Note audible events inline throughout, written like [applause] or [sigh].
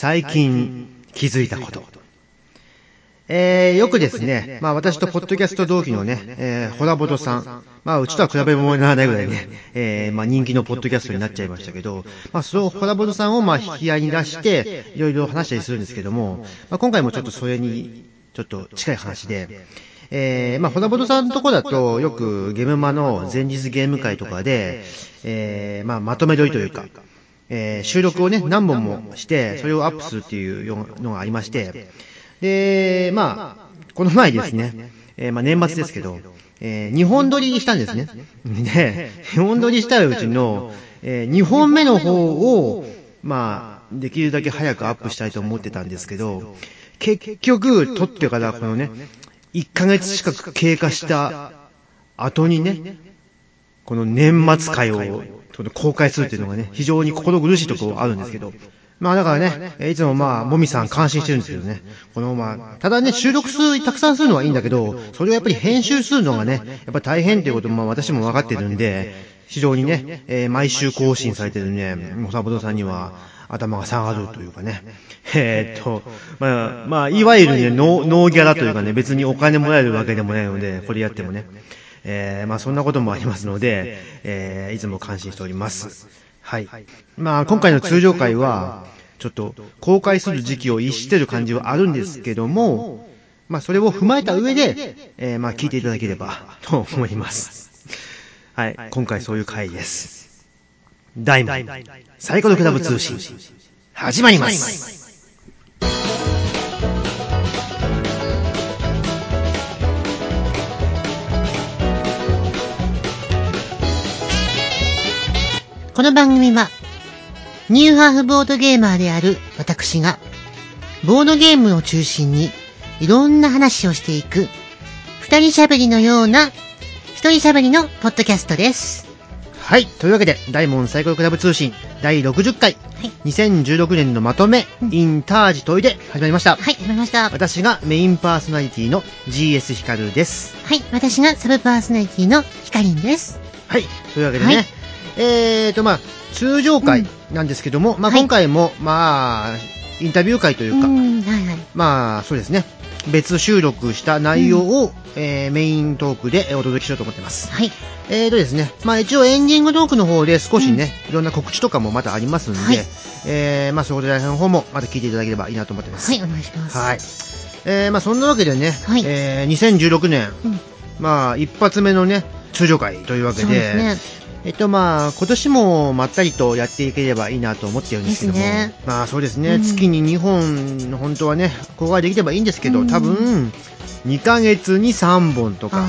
最近気づいたこと。えー、よくですね、まあ私とポッドキャスト同期のね、えー、ホラボトさん、まあうちとは比べ物にならないぐらいね、えー、まあ人気のポッドキャストになっちゃいましたけど、まあそのホラボトさんをまあ引き合いに出して、いろいろ話したりするんですけども、まあ今回もちょっとそれに、ちょっと近い話で、えー、まあ、ホラボトさんのとこだと、よくゲームマの前日ゲーム会とかで、えー、まあ、まとめ撮りというか、えー、収録をね、何本もして、それをアップするっていうのがありまして、で、まあ、この前ですね、えー、まあ、年末ですけど、えー、2本撮りにしたんですね。で、2本撮りしたうちの、えー、2本目の方を、まあ、できるだけ早くアップしたいと思ってたんですけど、結局、撮ってからこのね、1ヶ月近く経過した後にね、この年末会を公開するっていうのがね、非常に心苦しいところあるんですけど、まあだからね、いつもまあ、もみさん感心してるんですけどね。このまあ、ただね、収録数たくさんするのはいいんだけど、それをやっぱり編集するのがね、やっぱ大変っていうことも私も分かってるんで、非常にね、えー、毎週更新されてるね、モサボトさんには、頭が下がるというかね。えー、っと、まあ、まあ、いわゆるね、ノーギャラというかね、別にお金もらえるわけでもないので、これやってもね。えー、まあそんなこともありますので、えー、いつも感心しております。はい。まあ今回の通常会は、ちょっと公開する時期を逸してる感じはあるんですけども、まあそれを踏まえた上で、えー、まあ聞いていただければ [laughs] と思います。はい。今回そういう回です。大門、サイコロクラブ通信、始まります。この番組は、ニューハーフボードゲーマーである私が、ボードゲームを中心にいろんな話をしていく、二人喋りのような、一人喋りのポッドキャストです。はい。というわけで、大門サイコロクラブ通信第60回、はい、2016年のまとめ、うん、インタージトイで始まりました。はい、始まりました。私がメインパーソナリティの GS ヒカルです。はい、私がサブパーソナリティのヒカリンです。はい、というわけでね、はいえーと、まあ、通常回なんですけども、うん、まあ、今回も、まあ、インタビュー会というか、うんはいはい、まあ、そうですね、別収録した内容を、うん、えー、メイントークでお届けしようと思ってます。はい。えーとですね、まあ一応エンディングトークの方で少しね、うん、いろんな告知とかもまたありますんで、はい、えー、まあそこでの方もまた聞いていただければいいなと思ってます。はい、お願いします。はい。えー、まあそんなわけでね、はい、えー、2016年、うん、まあ一発目のね、通常会というわけで、ね、えっとまあ、今年もまったりとやっていければいいなと思ってるんですけども、ね、まあそうですね、うん、月に2本、本当はね、公開できればいいんですけど、うん、多分、2ヶ月に3本とか、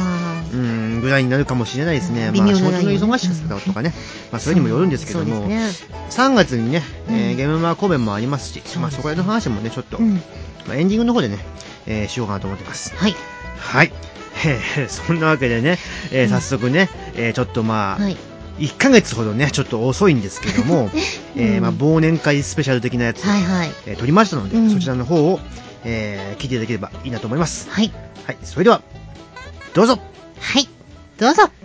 うん、ぐらいになるかもしれないですね。まあ仕事の忙しさとかね、まあそれにもよるんですけども、ね、3月にね、えー、ゲームマー公演もありますし、まあそこら辺の話もね、ちょっと、まあ、エンディングの方でね、えー、しようかなと思ってます。はい。はい。えー、そんなわけでね、えー、早速ね、えー、ちょっとまあ、はい1ヶ月ほどね、ちょっと遅いんですけども、[laughs] うん、えー、まあ、忘年会スペシャル的なやつ、はいはい、えー、撮りましたので、うん、そちらの方を、えー、聞いていただければいいなと思います。はい。はい、それでは、どうぞ。はい、どうぞ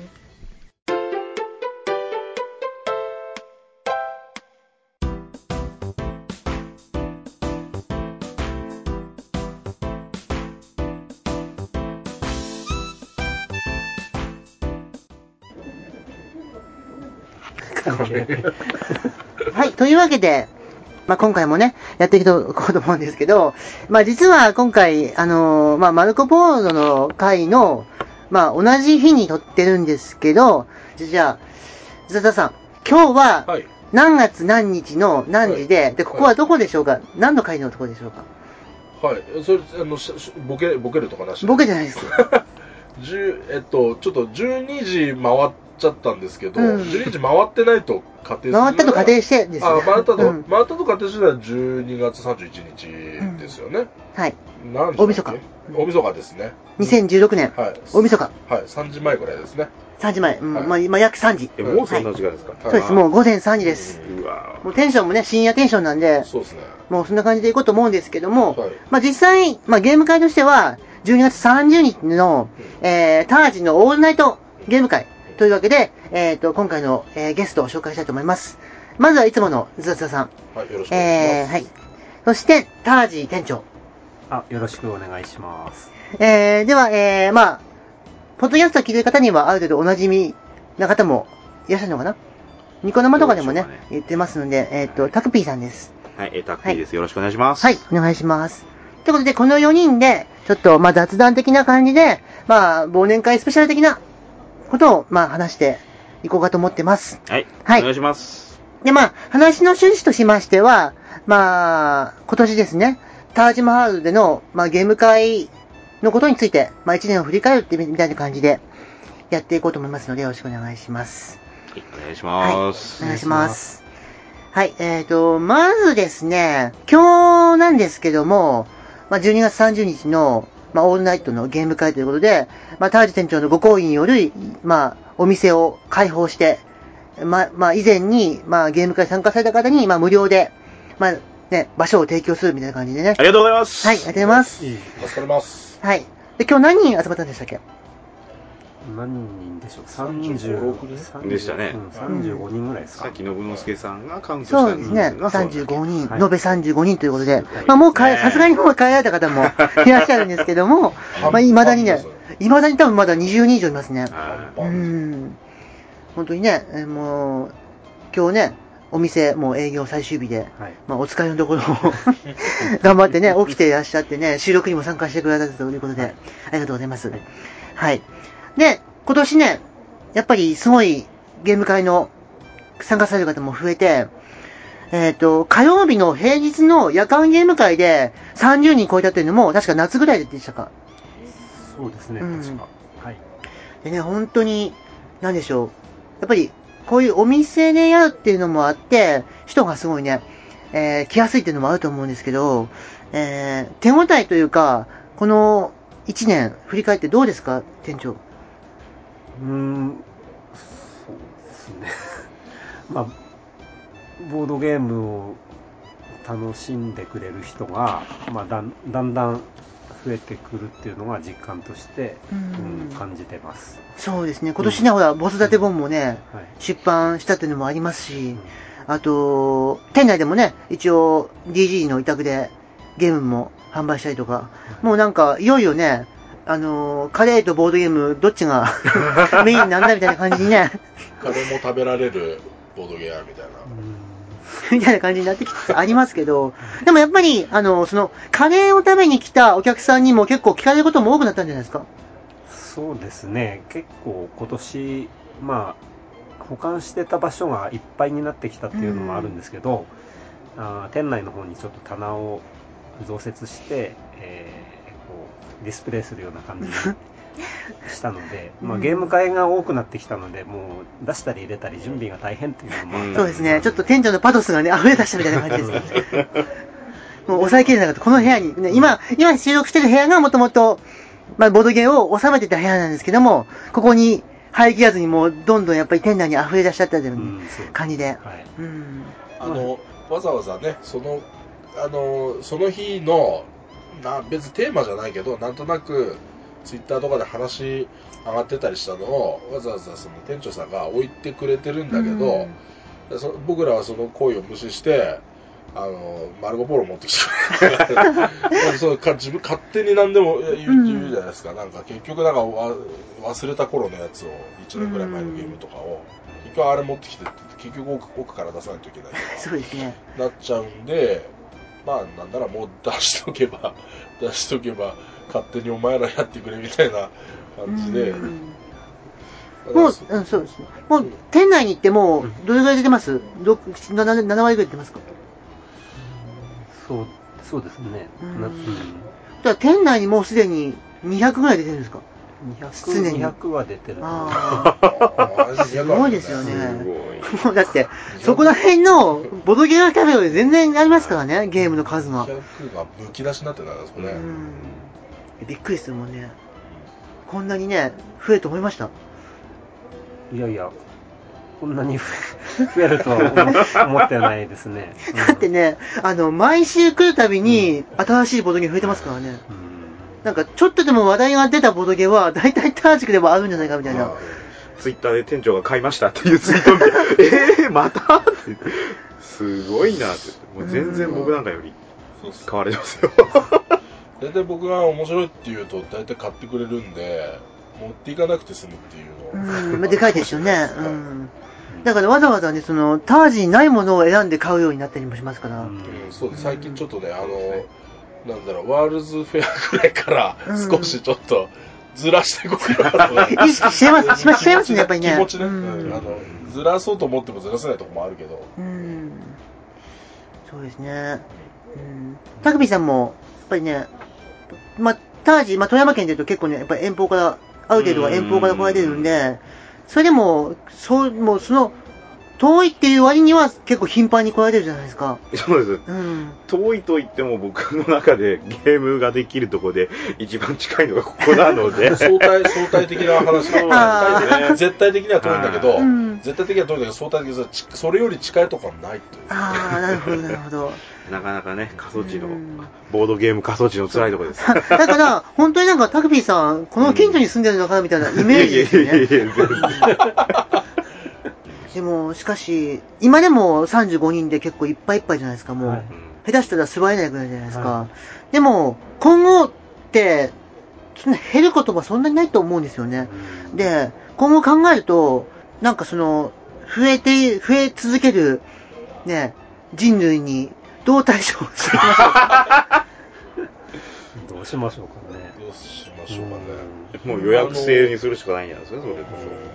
[laughs] はい、というわけで、まあ、今回もね、やっていこうと思うんですけど、まあ、実は今回、あのー、まあ、マルコポーロの回の、まあ、同じ日に撮ってるんですけど、じゃあ、ズタさん、今日は、何月何日の何時で、はい、で、ここはどこでしょうか、はい、何の回のところでしょうか？はい、それ、あの、ボケ、ボケるとかなしボケじゃないです。[laughs] えっと、ちょっと12時回っちゃったんですけど、うん、12時回ってないと仮定回ったと仮定してですね。あ、回ったと、うん、回ったと仮定しては12月31日ですよね。うん、はい。何時大晦日。大晦日ですね。2016年。はい。大晦日。はい、3時前ぐらいですね。3時前。うん、まあ、今約3時。え、もうそんな時間ですか、はい、そうです、もう午前3時です。うわもうテンションもね、深夜テンションなんで、そうですね。もうそんな感じでいこうと思うんですけども、はい、まあ実際、まあゲーム会としては、12月30日の、えー、タージのオールナイトゲーム会というわけで、えっ、ー、と、今回の、えー、ゲストを紹介したいと思います。まずはいつものズザズザさん。はい、よろしくお願いします。えー、はい。そして、タージー店長。あ、よろしくお願いします。えー、では、えー、まあ、ポッドキャストを聞いてる方にはある程度お馴染みな方もいらっしゃるのかな？ニコ生とかでもねね言ってますので、えっ、と、タクピーさんです。はい、えー、タッキーです。よろしくお願いします。はい、お願いします。ということで、この4人で、ちょっと、まあ、雑談的な感じで、まあ、忘年会スペシャル的なことを、まあ、話していこうかと思ってます。はい。はいお願いします。で、まあ、話の趣旨としましては、まあ、今年ですね、タージマハールでの、まあ、ゲーム会のことについて、まあ、1年を振り返るってみたいな感じで、やっていこうと思いますので、よろしくお願いします。はい、お願いしはい。ます。お願いします。はい、えーと、まずですね、今日なんですけども、まあ、12月30日の、まあ、オールナイトのゲーム会ということで、まあ、タージ店長のご好意による、まあ、お店を開放して、まあ、まあ、以前に、まあ、ゲーム会参加された方に、まあ、無料で、まあ、ね、場所を提供するみたいな感じでね。ありがとうございます。はい、ありがとうございます。いい助かります。はい。で、今日何人集まったんでしたっけ？何人でしょう？35 30でしたね。うん35人ぐらいですか？さっき信之助さんがカウントしたそうですね。人数がそうだけ35人、はい延べ35人ということで、はい。まあもうさすがにもう帰られた方もいらっしゃるんですけども、[laughs] まあ未だにね半分、未だに多分まだ20人以上いますね。はうーん。本当にね、えーもう、今日ね、お店もう営業最終日で、はい。まあお疲れのところを [laughs] 頑張ってね、起きていらっしゃってね、収録にも参加してくださったということで、ありがとうございます。はい。で、今年ね、やっぱりすごいゲーム会の参加される方も増えて、えっ、と、火曜日の平日の夜間ゲーム会で30人超えたっていうのも、確か夏ぐらいでしたか？そうですね、うん確か。はい。でね、本当に、なんでしょう。やっぱり、こういうお店でやるっていうのもあって、人がすごいね、えー来やすいっていうのもあると思うんですけど、えー手応えというか、この1年振り返ってどうですか、店長？うーん、そうですね。[laughs] まあ、ボードゲームを楽しんでくれる人が、まあ、だんだんだん増えてくるっていうのが実感として、うんうん感じてます。そうですね、今年ね、ほら、ボス立て本もね、はい。出版したっていうのもありますしうん、あと、店内でもね、一応 DG の委託でゲームも販売したりとか、もうなんか、いよいよね、あのーカレーとボードゲーム、どっちが [laughs] メインなんだみたいな感じにね、カレーも食べられるボードゲームみたいな。みたいな感じになってきてありますけど、でもやっぱり、あの、その、カレーを食べに来たお客さんにも結構聞かれることも多くなったんじゃないですか？そうですね、結構今年、まあ、保管してた場所がいっぱいになってきたっていうのもあるんですけど、あー店内の方にちょっと棚を増設して、えディスプレイするような感じに [laughs] したので、まあ、うんゲーム会が多くなってきたので、もう出したり入れたり準備が大変っていうのもあったんそうですね、ちょっと店長のパトスがね、溢れ出したみたいな感じですね。[laughs] もう抑えきれなかった。この部屋に、ね、今、今収録してる部屋がもともと、まあ、ボードゲームを収めてた部屋なんですけども、ここに入りきらずにもう、どんどんやっぱり店内に溢れ出しちゃったという感じで。はいうん。あの、わざわざね、その、あの、その日の、な別にテーマじゃないけど、なんとなく、ツイッターとかで話上がってたりしたのを、わざわざその店長さんが置いてくれてるんだけど、でそ僕らはその行為を無視して、あの、マルコポロ持ってきてくれそうか自分勝手に何でも言う言うじゃないですか。なんか結局なんかわ忘れた頃のやつを、1年ぐらい前のゲームとかを、結局あれ持ってきてって結局奥奥から出さないといけないとか。そうですね。なっちゃうんで、まあ、なんならもう出しとけば、[laughs] 出しとけば、勝手にお前らやってくれみたいな感じで。もう、うん、そうですね。もう、店内に行ってもう、どれぐらい出てます？ど 7, 7割ぐらい出てますか？そうそうですね。うん。なだから店内にもうすでに200ぐらい出てるんですか？常200、に200は出てるすごいですよね。もうだって、そこら辺のボドゲームキャフェより全然ありますからね、ゲームの数が。200がむき出しになってたんですかね。うん。びっくりするもんね。こんなにね、増えると思いました？いやいや、こんなに増えるとは思思ってないですね。う [laughs] んだってね、あの、毎週来るたびに新しいボドゲ増えてますからね。うんなんか、ちょっとでも話題が出たボドゲは、大体タージクでもあるんじゃないかみたいな。ツイッターで店長が買いましたっていうツイートを見て、えー、また？って。すごいなって。もう全然僕なんかより買われてますよ。大体僕が面白いって言うと大体買ってくれるんで持っていかなくて済むっていうのうん、まあでかいですよね。[laughs] うん。だからわざわざね、その、タージにないものを選んで買うようになったりもしますから。うんそうです最近ちょっとねあのなんだろうワールズフェアぐらいからうん少しちょっとずらしていこうかなと、意識してます、しますね、やっぱりね。気持ちね、ううんんあのずらそうと思ってもずらせないとこもあるけどうん。そうですね。うん。タクビーさんも、やっぱりね、まあ、タージ、まあ、富山県で言うと結構ね、やっぱり遠方から、ある程度は遠方から来られるんで、それでも、そう、もうその、遠いっていう割には結構頻繁に来られるじゃないですか。そうです。うん。遠いと言っても僕の中でゲームができるところで一番近いのがここなので。[laughs] 相対相対的な話なんでね。[laughs] 絶対的には遠いんだけど、うん絶対的には遠いんだけど相対的にそれより近いとこはないというああ、なるほど、なるほど。[laughs] なかなかね、過疎地のうん、ボードゲーム過疎地の辛いところです。だから、本当になんかタクビーさん、この近所に住んでるのかなみたいなイメージですよね。でも、しかし、今でも35人で結構いっぱいいっぱいじゃないですか、もう。はい下手したら座れないぐらいじゃないですか。はでも、今後って、そんな減ることはそんなにないと思うんですよね。で、今後考えると、なんかその、増えて、増え続ける、ね、人類にどう対処していきましょうか？どうしましょうかね。どうしましょうかね、もう予約制にするしかないんじゃないですか、それこ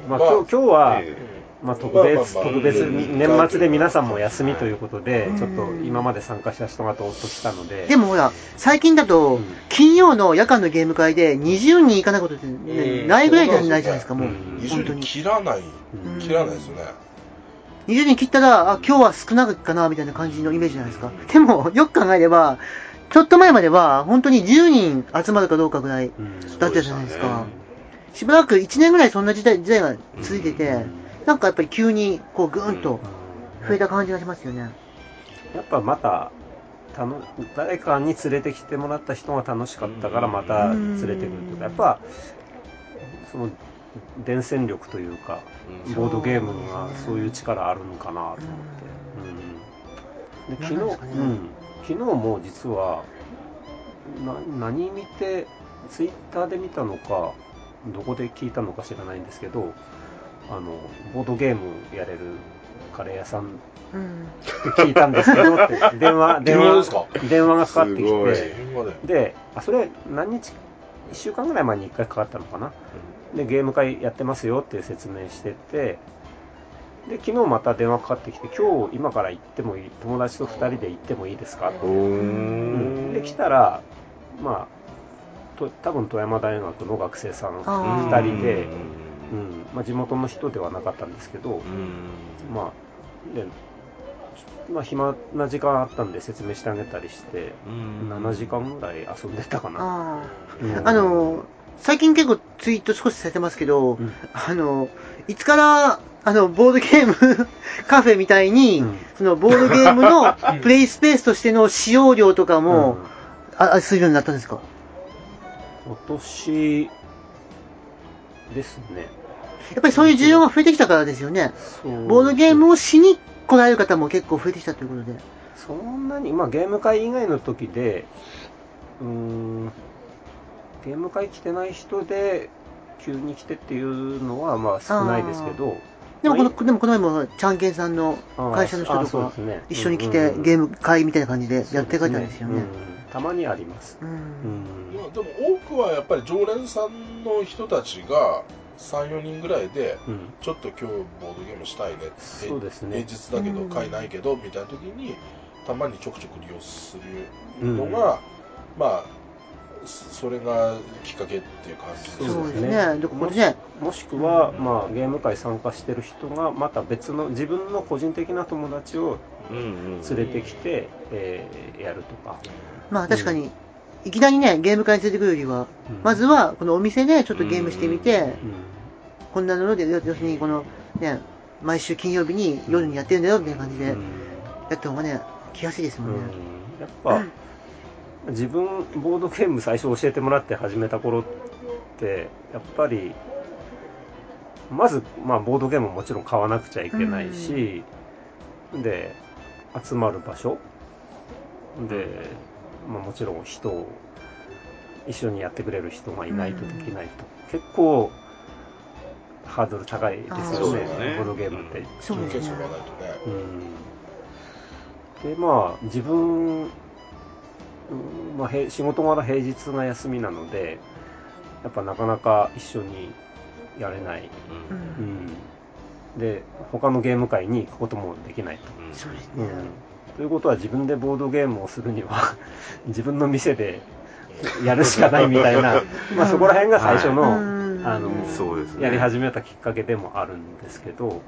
まあ、今日今日は、えまあ、特別、まあまあまあ特別に、年末で皆さんも休みはいということでう、んちょっと今まで参加した人がどーっと来たので、でもほら、最近だとうん、金曜の夜間のゲーム会で20人いかないことってないぐらいじゃないじゃないですか、もう。うん本当20人に。切らない、うん切らないですよね。20人切ったら、あ、今日は少なくかな、みたいな感じのイメージじゃないですか。でも、[laughs] よく考えれば、ちょっと前までは、本当に10人集まるかどうかぐらいうんだったじゃないですかしたね。しばらく1年ぐらいそんな時代時代が続いてて、うんなんかやっぱり急に、こう、ぐーんとうん。増えた感じがしますよね。やっぱまた、たの誰かに連れてきてもらった人が楽しかったからまた連れてくるとか、やっぱ、その、伝染力というか、うん。ボードゲームがそういう力あるのかなと思って。うん。で昨日、うん、昨日も実は、な何見て、ツイッターで見たのか、どこで聞いたのか知らないんですけど、あの、ボードゲームやれるカレー屋さん。うん。聞いたんですけどって、電話、電話電話ですか、電話がかかってきて、で。で、あ、それ何日、1週間ぐらい前に1回かかったのかな？で、ゲーム会やってますよっていう説明してて、で、昨日また電話かかってきて、今日今から行ってもいい、友達と2人で行ってもいいですか？っておー。で、来たら、まあ、と多分富山大学の学生さんあー。2人で、ううん。んまあ、地元の人ではなかったんですけど、うん。まあ、で、まあ、暇な時間あったんで説明してあげたりして、うん。7時間ぐらい遊んでたかな。あうん。あ。あの、最近結構ツイート少しされてますけど、うん。あの、いつから、あの、ボードゲーム [laughs] カフェみたいに、うん。そのボードゲームの [laughs] プレイスペースとしての使用料とかも、あ、あするようになったんですか？今年ですね。やっぱりそういう需要が増えてきたからですよね。ボードゲームをしに来られる方も結構増えてきたということで。そんなに、まあ、ゲーム会以外の時で、うーん、ゲーム会来てない人で、急に来てっていうのは、まあ少ないですけど、でもこの、まあでもこの前も、ちゃんけんさんのあ会社の人あとか一緒に来てうんうんうんゲーム会みたいな感じでやって帰ったんですよね。うんたまにあります。う。うんんいやでも多くはやっぱり常連さんの人たちが3、4人ぐらいで、うん。ちょっと今日ボードゲームしたいねって、そうですね。平日だけどうん。会ないけど、みたいな時に、たまにちょくちょく利用するのが、まあ、それがきっかけっていう感じですそうですね。ね。だからね、もしくは、まあ、ゲーム会参加してる人が、また別の、自分の個人的な友達をうんうん連れてきて、えーやるとか。まあ確かに、いきなりね、ゲーム会に連れてくるよりは、うん。まずはこのお店でちょっとゲームしてみて、うんこんなので、要要するにこの、ね、毎週金曜日に夜にやってるんだよみたいな感じでうん。やった方がね、来やすいですもんね。やっぱ、自分、ボードゲーム最初教えてもらって始めた頃って、やっぱり、まず、まあ、ボードゲームももちろん買わなくちゃいけないし、で、集まる場所。で、まあ、もちろん人を一緒にやってくれる人がいないとできないと、結構ハードル高いですあよーねね。ボードゲームって。そうん。でまあ自分、うんまあ、へ仕事柄平日が休みなのでやっぱなかなか一緒にやれない、ううんん、で他のゲーム会に行くこともできないと、そうですね。うん、ということは自分でボードゲームをするには [laughs] 自分の店でやるしかないみたいな、[laughs] まあ、そこら辺が最初の,、うんあのねやり始めたきっかけでもあるんですけど、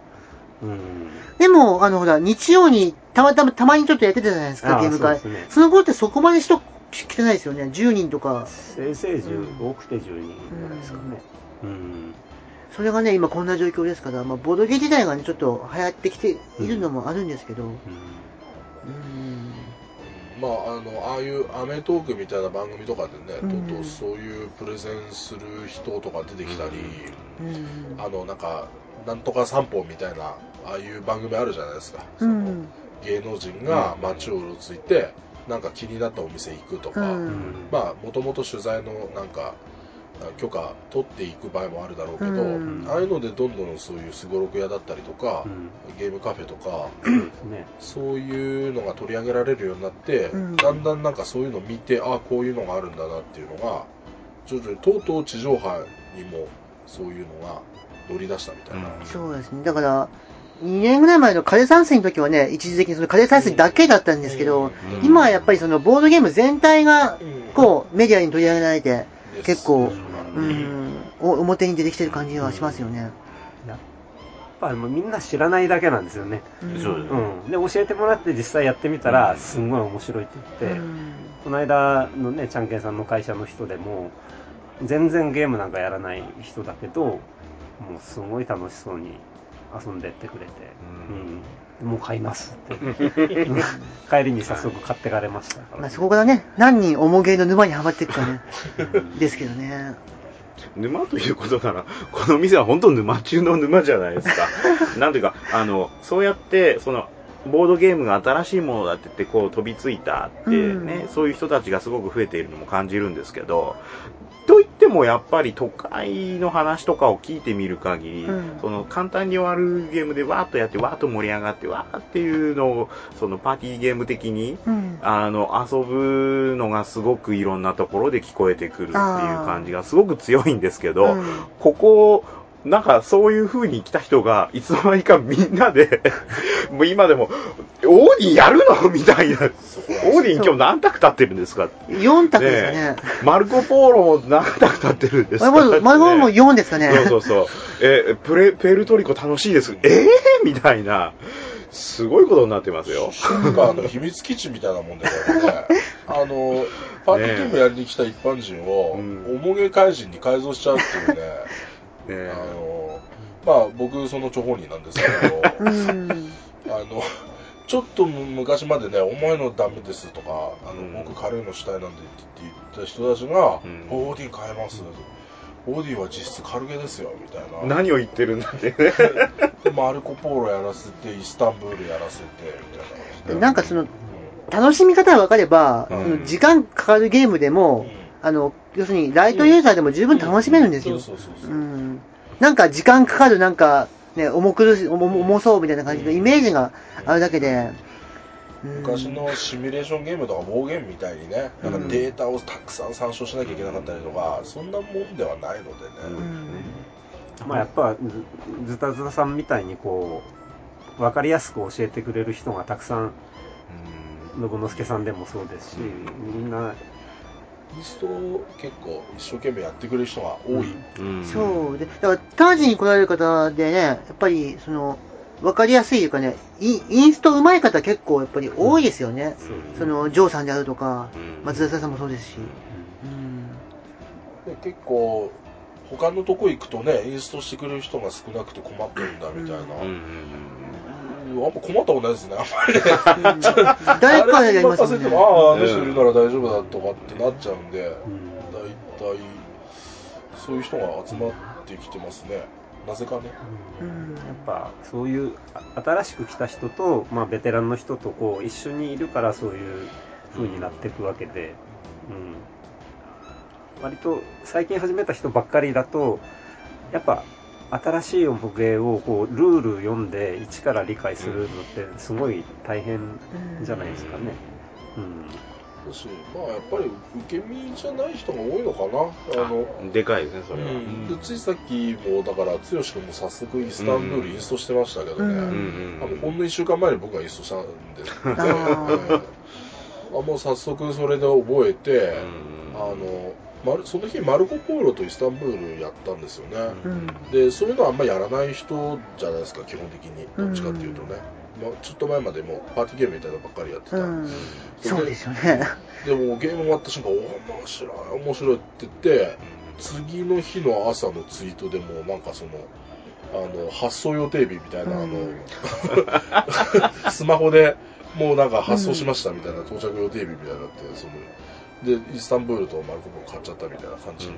うん、でも、あの、ほら、日曜にたまたま、たまにちょっとやってたじゃないですか、ゲーム会。そねその頃ってそこまで人来てないですよね。10人とか。せいぜい10、うん多くて10人ぐらいですかね。うん。それがね、今こんな状況ですから、まあ、ボードゲー自体がね、ちょっと流行ってきているのもあるんですけど。うん。まあ、あの、ああいうアメトークみたいな番組とかでね、うんとうとうそういうプレゼンする人とか出てきたり、うん。あの、なんか、なんとか散歩みたいな、ああいう番組あるじゃないですか。うそのん。芸能人が街をうろついて、なんか気になったお店行くとか、うんまあ、もともと取材のなんか、許可取っていく場合もあるだろうけど、うんああいうのでどんどんそういうすごろく屋だったりとかう、ん。ゲームカフェとか、ね。そういうのが取り上げられるようになって、うんだんだんなんかそういうのを見て、ああ、こういうのがあるんだなっていうのが、徐々にとうとう地上波にもそういうのが乗り出したみたいな。うんそうですね。だから、2年ぐらい前の枯山水の時はね、一時的にその枯山水だけだったんですけど、うん今はやっぱりそのボードゲーム全体が、こう、メディアに取り上げられて、結構ううん表に出てきてる感じはしますよね。やっぱりもうみんな知らないだけなんですよね。うんそうですうん。で、教えてもらって実際やってみたら、すんごい面白いって言って、この間のね、ちゃんけんさんの会社の人でも、全然ゲームなんかやらない人だけど、もうすごい楽しそうに遊んでってくれて、うん。もう買いますって。[laughs] [laughs] 帰りに早速買ってかれましたから。まあ、そこからね、何人重ゲーの沼にはまっていくかね、[laughs] ですけどね。沼ということなら、この店は本当沼中の沼じゃないですか。[laughs] なんていうか、あの、そうやって、その、ボードゲームが新しいものだって言って、こう飛びついたってね、うんそういう人たちがすごく増えているのも感じるんですけど、といってもやっぱり都会の話とかを聞いてみる限り、うんその簡単に終わるゲームでわーっとやって、わーっと盛り上がって、わーっていうのを、そのパーティーゲーム的に、うん。あの、遊ぶのがすごくいろんなところで聞こえてくるっていう感じがすごく強いんですけど、うんここ、なんかそういう風に来た人が、いつの間にかみんなで、[laughs] もう今でも、オーディンやるの？みたいな。オーディン今日何択立ってるんですか4択ですかね。マルコ・ポーロも何択立ってるんですかまあ、マルゴも4ですかね。そうそうそう。え、プレ、ペルトリコ楽しいです。えー、みたいな。すごいことになってますよ。なんかあの秘密基地みたいなもんでね、[laughs] あの、パーティーゲームやりに来た一般人を、うんおもげ怪人に改造しちゃうっていうね、ねあの、まあ僕その張本人なんですけど、[laughs] うん。あの、ちょっと昔までね、重いのダメですとか、あの、うん僕軽いのしたいなんて言って言った人たちが、うんオーディン変えます。オーディンは実質軽ゲですよ、みたいな。何を言ってるんだってマルコ・ [laughs] ポーロやらせて、イスタンブールやらせて、みたいな感じで。なんかその、うん楽しみ方が分かれば、うん時間かかるゲームでも、あの、要するにライトユーザーでも十分楽しめるんですよ。そうそうそうそう。うん。なんか時間かかる、なんか、ね、重苦しい、重重そうみたいな感じのイメージがあるだけで、うん。昔のシミュレーションゲームとかウォーゲームみたいにね、なんかデータをたくさん参照しなきゃいけなかったりとか、そんなもんではないのでうね。ん。まあやっぱずズタズタさんみたいにこう分かりやすく教えてくれる人がたくさん信之助さんでもそうですしみんなインストを結構一生懸命やってくれる人が多い。うんそうで、だから、タージに来られる方でね、やっぱり、その、わかりやすいというかね、インインスト上手い方結構やっぱり多いですよね。そうその、ジョーさんであるとか、うん松田さんもそうですし。うん。で結構、他のとこ行くとね、インストしてくれる人が少なくて困ってるんだみたいな。うんま困ったことないですね、あんまりね。誰かがやり誰にますもんね。任せても、ああ、あの人いるなら大丈夫だとかってなっちゃうんで、うん大体、そういう人が集まってきてますね。なぜかね。うんやっぱそういうあ新しく来た人と、まあ、ベテランの人とこう一緒にいるからそういう風になっていくわけで、うん、割と最近始めた人ばっかりだと、やっぱ新しい重げをこうルール読んで一から理解するのってすごい大変じゃないですかね。うん。だし、まあやっぱり受け身じゃない人が多いのかな。あの、でかいですね、それは。うん。でついさっきも、だから、剛君も早速イスタンブールインストしてましたけどね、うん。うんほんの1週間前に僕がインストしたんですけど、あ [laughs] もう早速それで覚えて、うん。あのその日マルコ・ポーロとイスタンブールやったんですよね、うん。でそういうのはあんまやらない人じゃないですか基本的にどっちかっていうとね、まあ、ちょっと前までもうパーティーゲームみたいなのばっかりやってた、うん、そうですよね。でもゲーム終わった瞬間お面白い面白いって言って次の日の朝のツイートでもなんかそのあの発送予定日みたいな、うん。あの [laughs] スマホでもうなんか発送しましたみたいな、到着予定日みたいになってそのでイスタンブールとマルコポ買っちゃったみたいな感じに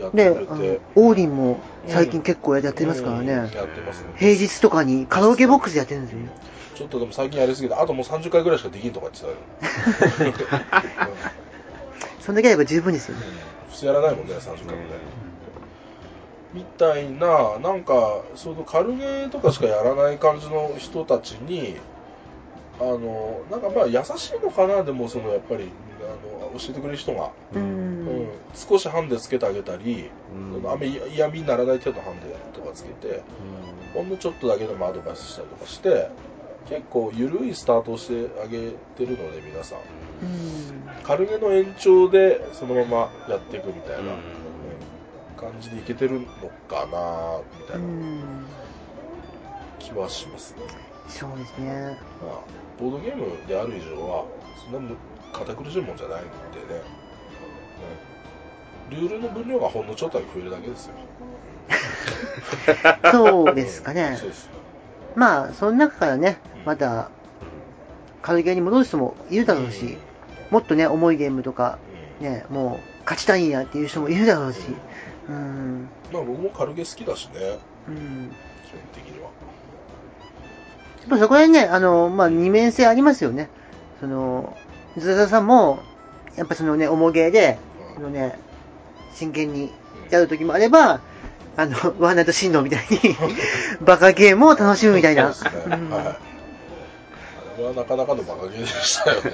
やってて、あのオーリンも最近結構やってますからね。うん。やってますね。平日とかにカラオケボックスでやってるんですよ。ちょっとでも最近やりすぎてあともう30回ぐらいしかできんとか言ってたよ、[laughs] そんだけやれば十分ですよね。普通やらないもんね30回もね、みたいな、なんか、その軽ゲーとかしかやらない感じの人たちに、あの、なんかまあ優しいのかな、でもそのやっぱり、あの、教えてくれる人が、ううんん。少しハンデつけてあげたり、うんそのあんまり嫌味にならない程度ハンデとかつけて、ほんのちょっとだけでもアドバイスしたりとかして、結構緩いスタートをしてあげてるので、皆さん。うん軽げの延長でそのままやっていくみたいな、うん感じでいけてるのかなみたういなん気はしますね、そうですね。まあ、ボードゲームである以上はそんなむ堅苦しいもんじゃないんでね、うん、ルールの分量がほんのちょっとだけ増えるだけですよ。[laughs] そうですかね。そう。ですまあ、その中からね、また、軽ゲーに戻る人もいるだろうし、もっとね、重いゲームとか、うん。ね、もう、勝ちたいんやっていう人もいるだろうし、うん、まあ僕も軽ゲ好きだしね。うん。基本的には。やっぱそこら辺ね、あの、まあ、二面性ありますよね。その、ズザさんも、やっぱそのね、重ゲーで、そのね、真剣にやるときもあれば、あの、ワンナイトシンドみたいに、[laughs] バカゲームを楽しむみたいな。そうですね、うん。はいあれはなかなかのバカゲーでしたよ。ね、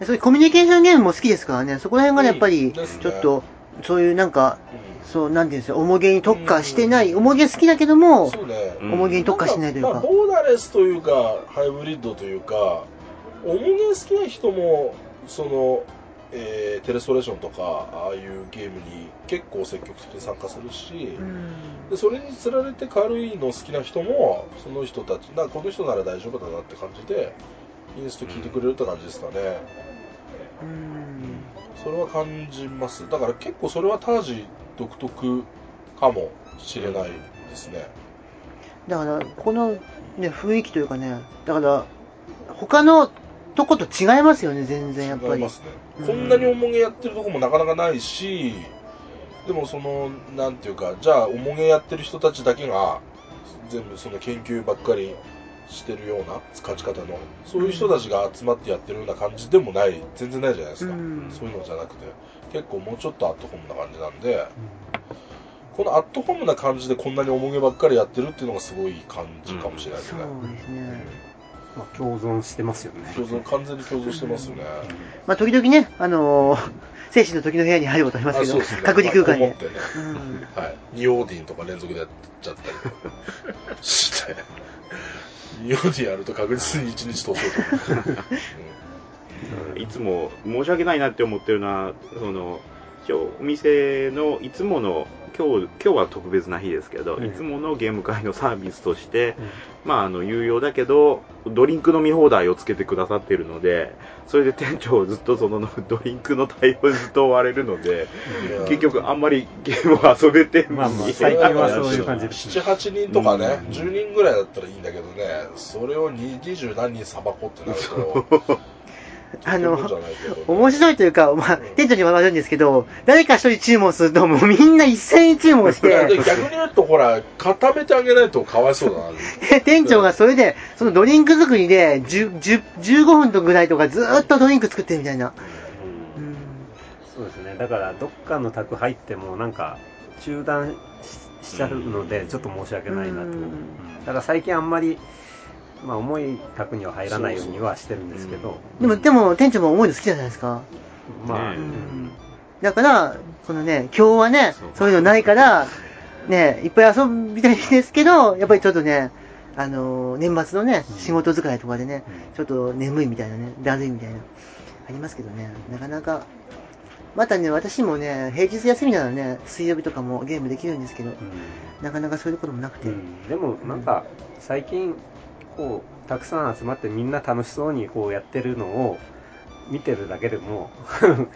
うん。そういうコミュニケーションゲームも好きですからね、そこら辺がね、やっぱり、ちょっと、そういうなんか、うんそう、なんていうんですよ、重げに特化してない、重げ好きだけども、そうね、うん重げに特化してないというか。まあ、。ボーダレスというか、ハイブリッドというか、重げ好きな人も、その、えーテレストレーションとか、ああいうゲームに結構積極的に参加するし、うん。でそれにつられて軽いの好きな人も、その人たち、なこの人なら大丈夫だなって感じで、インスト聞いてくれるって感じですかね。うん。それは感じます。だから結構それはタージ独特かもしれないですね。だから、この、ね、雰囲気というかね、だから、他のとこと違いますよね、全然、やっぱり。違いますね、うんこんなに重げやってるとこもなかなかないし、でもその、なんていうか、じゃあ重げやってる人たちだけが、全部その研究ばっかりしてるような勝ち方の、そういう人たちが集まってやってるような感じでもない、全然ないじゃないですか。うんそういうのじゃなくて、結構もうちょっとアットホームな感じなんで、このアットホームな感じでこんなに重げばっかりやってるっていうのがすごい感じかもしれないですそうね。ですね。まあ、共存してますよね。共存、完全に共存してますよね。まあ、時々ね、あのー、生死の時の部屋に入ることありますけど、ね。隔離空間でまあこ。もってね。うんはい。ニオーディンとか連続でやっちゃったりして。ニオーディンやると確実に1日通そうと思う。[laughs] いつも申し訳ないなって思ってるのは、その、今日お店のいつもの、今日、今日は特別な日ですけど、うんいつものゲーム会のサービスとして、うん。まあ、あの、有料だけど、ドリンク飲み放題をつけてくださってるので、それで店長ずっとその [laughs] ドリンクの対応にずっと追われるので、うん結局あんまりゲームを遊べてまあまあい最近はそういう感じですね。7、8人とかね、うん10人ぐらいだったらいいんだけどね、それを20何人さばこってなると、[laughs] あの面白いというか、まあ、店長にもわるんですけど、誰か一人注文すると、もうみんな一斉に注文して、逆に言うと、ほら、固めてあげないとかわいそうだな。[laughs] で店長がそれで、そのドリンク作りで、10 10 15分とぐらいとかずーっとドリンク作ってるみたいな。そうですね。だから、どっかの宅入っても、なんか、中断ししちゃうので、ちょっと申し訳ないなと。だから最近あんまり、まあ、重い宅には入らないようにはしてるんですけど。でも、でも、店長も重いの好きじゃないですか。まあ、ねうん。だから、このね、今日はねそう、そういうのないから、ね、いっぱい遊びたいですけど、やっぱりちょっとね、あのー年末のね、仕事疲れとかでね、ちょっと眠いみたいなね、だるいみたいな、ありますけどね、なかなか、またね、私もね、平日休みならね、水曜日とかもゲームできるんですけど、うん。なかなかそういうこともなくて、うん。でもなんか最近こうたくさん集まってみんな楽しそうにこうやってるのを見てるだけでも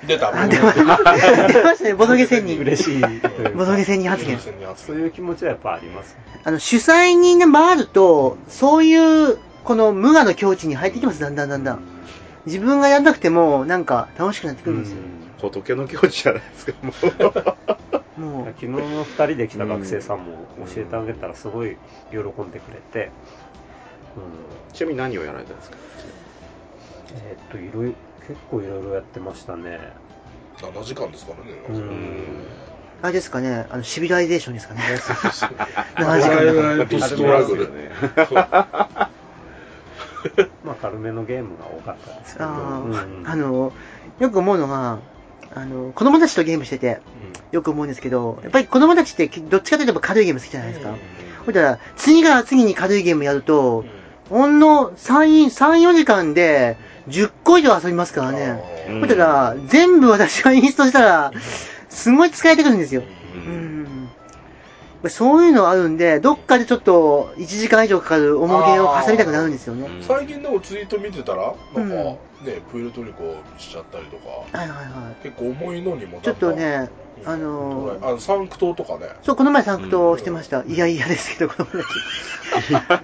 出た、[laughs] あ、出ましたね、ボドゲ戦に。嬉しいボドゲ戦に発言。そういう気持ちはやっぱありますあの、主催にね、回ると、そういう、この無我の境地に入ってきます、だんだんだんだん。自分がやんなくても、なんか、楽しくなってくるんですよ。仏の境地じゃないですか、もう。もう昨、日の2人で来た学生さんも教えてあげたらすごい喜んでくれて、うんちなみに何をやられたんですか？えーっといろいろ結構いろいろやってましたね。7時間ですからね。うん。あれですかね、あの、シビライゼーションですかね。ホ7時間ストラグル。まあ軽めのゲームが多かったですけど、あうんーあの、よく思うのが、あの、子供たちとゲームしてて、よく思うんですけど、やっぱり子供たちってどっちかというと軽いゲーム好きじゃないですか。ほいだら、次から次に軽いゲームやると、ほんの3、3、4時間で10個以上遊びますからね。うんほいだら、全部私がインストしたら、すごい使えてくるんですよ。ううんん。そういうのあるんで、どっかでちょっと1時間以上かかる重げを挟みたくなるんですよね。うん最近でもツイート見てたら、なんかうんね、プエルトリコしちゃったりとか、はいはいは結構重いのにもい。ちょっとね、うんあのーあのサンクトとかね。そう、この前サンクトしてました。いやいやですけど、子供た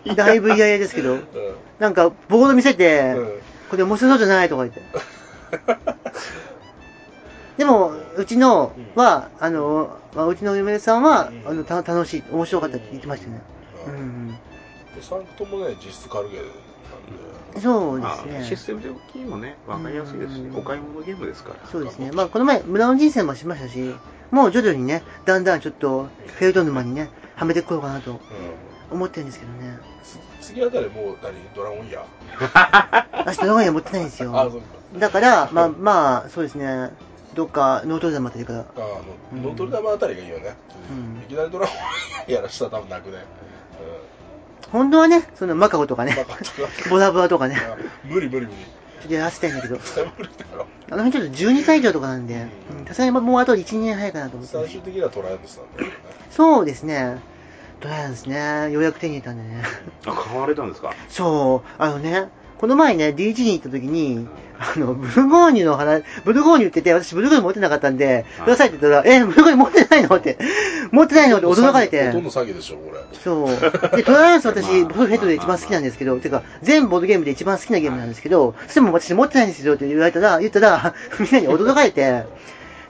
ち。[laughs] だいぶいやいやですけど、うんなんか、ボード見せて、うんこれ面白そうじゃないとか言って。でも、うちのは、あの、まあ、うちの嫁さんは、あの、た楽しい、面白かったって言ってましたね。ううんん。でサンクトもね、実質軽ゲーなんで。そうまあですね。システム的にもね、わかりやすいですしうん、お買い物ゲームですから。そうですね。まあ、この前、村の人生もしましたし、もう徐々にね、だんだんちょっと、フェルト沼にね、はめてこようかなとうん思ってるんですけどね。次あたりもう何？ドラゴンイヤ明日 [laughs] ドラゴンや持ってないんですよ。そうか。だから、まあ、まあ、そうですね。どっか、ノートルダムあたりから。あの、ノートルダムあたりがいいよね。うんいきなりドラゴンイヤーやらしたら多分なくね。本当はね、そのマカゴとかうん。ね。ボラボラとかね、あ無理無理無理。ちょっとやらせたいんだけど。あの辺ちょっと12歳以上とかなんで、うんさすがにもうあと1、2年早いかなと思って最。終的にはトライアンスなんだよね。そうですね。どうやらですね、ようやく手に入れたんでね。あ、買われたんですか？そう、あのね、この前ね、DG に行った時に、あの、ブルゴーニュの話、ブルゴーニュって言って、私ブルゴーニュ持ってなかったんで、くださいって言ったら、え、ブルゴーニュ持ってないのって、持ってないのって驚かれてほとん。ど詐欺でしょ、これ。そう。[laughs] で、トライアンス私、まあボードヘッドで一番好きなんですけど、てか、全ボードゲームで一番好きなゲームなんですけど、でも私持ってないんですよって言われたら、言ったら、[laughs] みんなに驚かれて、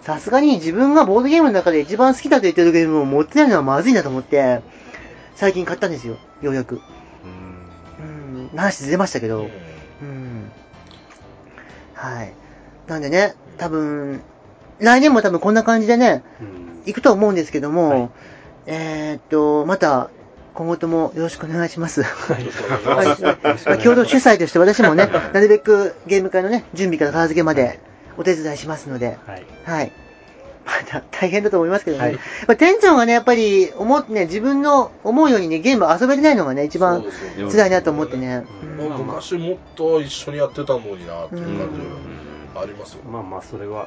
さすがに自分がボードゲームの中で一番好きだと言ってるゲームを持ってないのはまずいなと思って、最近買ったんですよ、ようやく。話ずれましたけど、うん。うん。はい。なんでね、多分、来年も多分こんな感じでね、うん。行くと思うんですけども、はい。えーっと、また、今後ともよろしくお願いします。共同主催として私もね、なるべくゲーム会のね、準備から片付けまでお手伝いしますので、はい。はい。ま [laughs] た大変だと思いますけどね。はい。やっぱ店長がね、やっぱり思ってね、自分の思うようにね、ゲーム遊べてないのがね、一番辛いなと思ってね。うん。うんまあ昔もっと一緒にやってたのになっていう感うん。じありますよ。まあまあそれは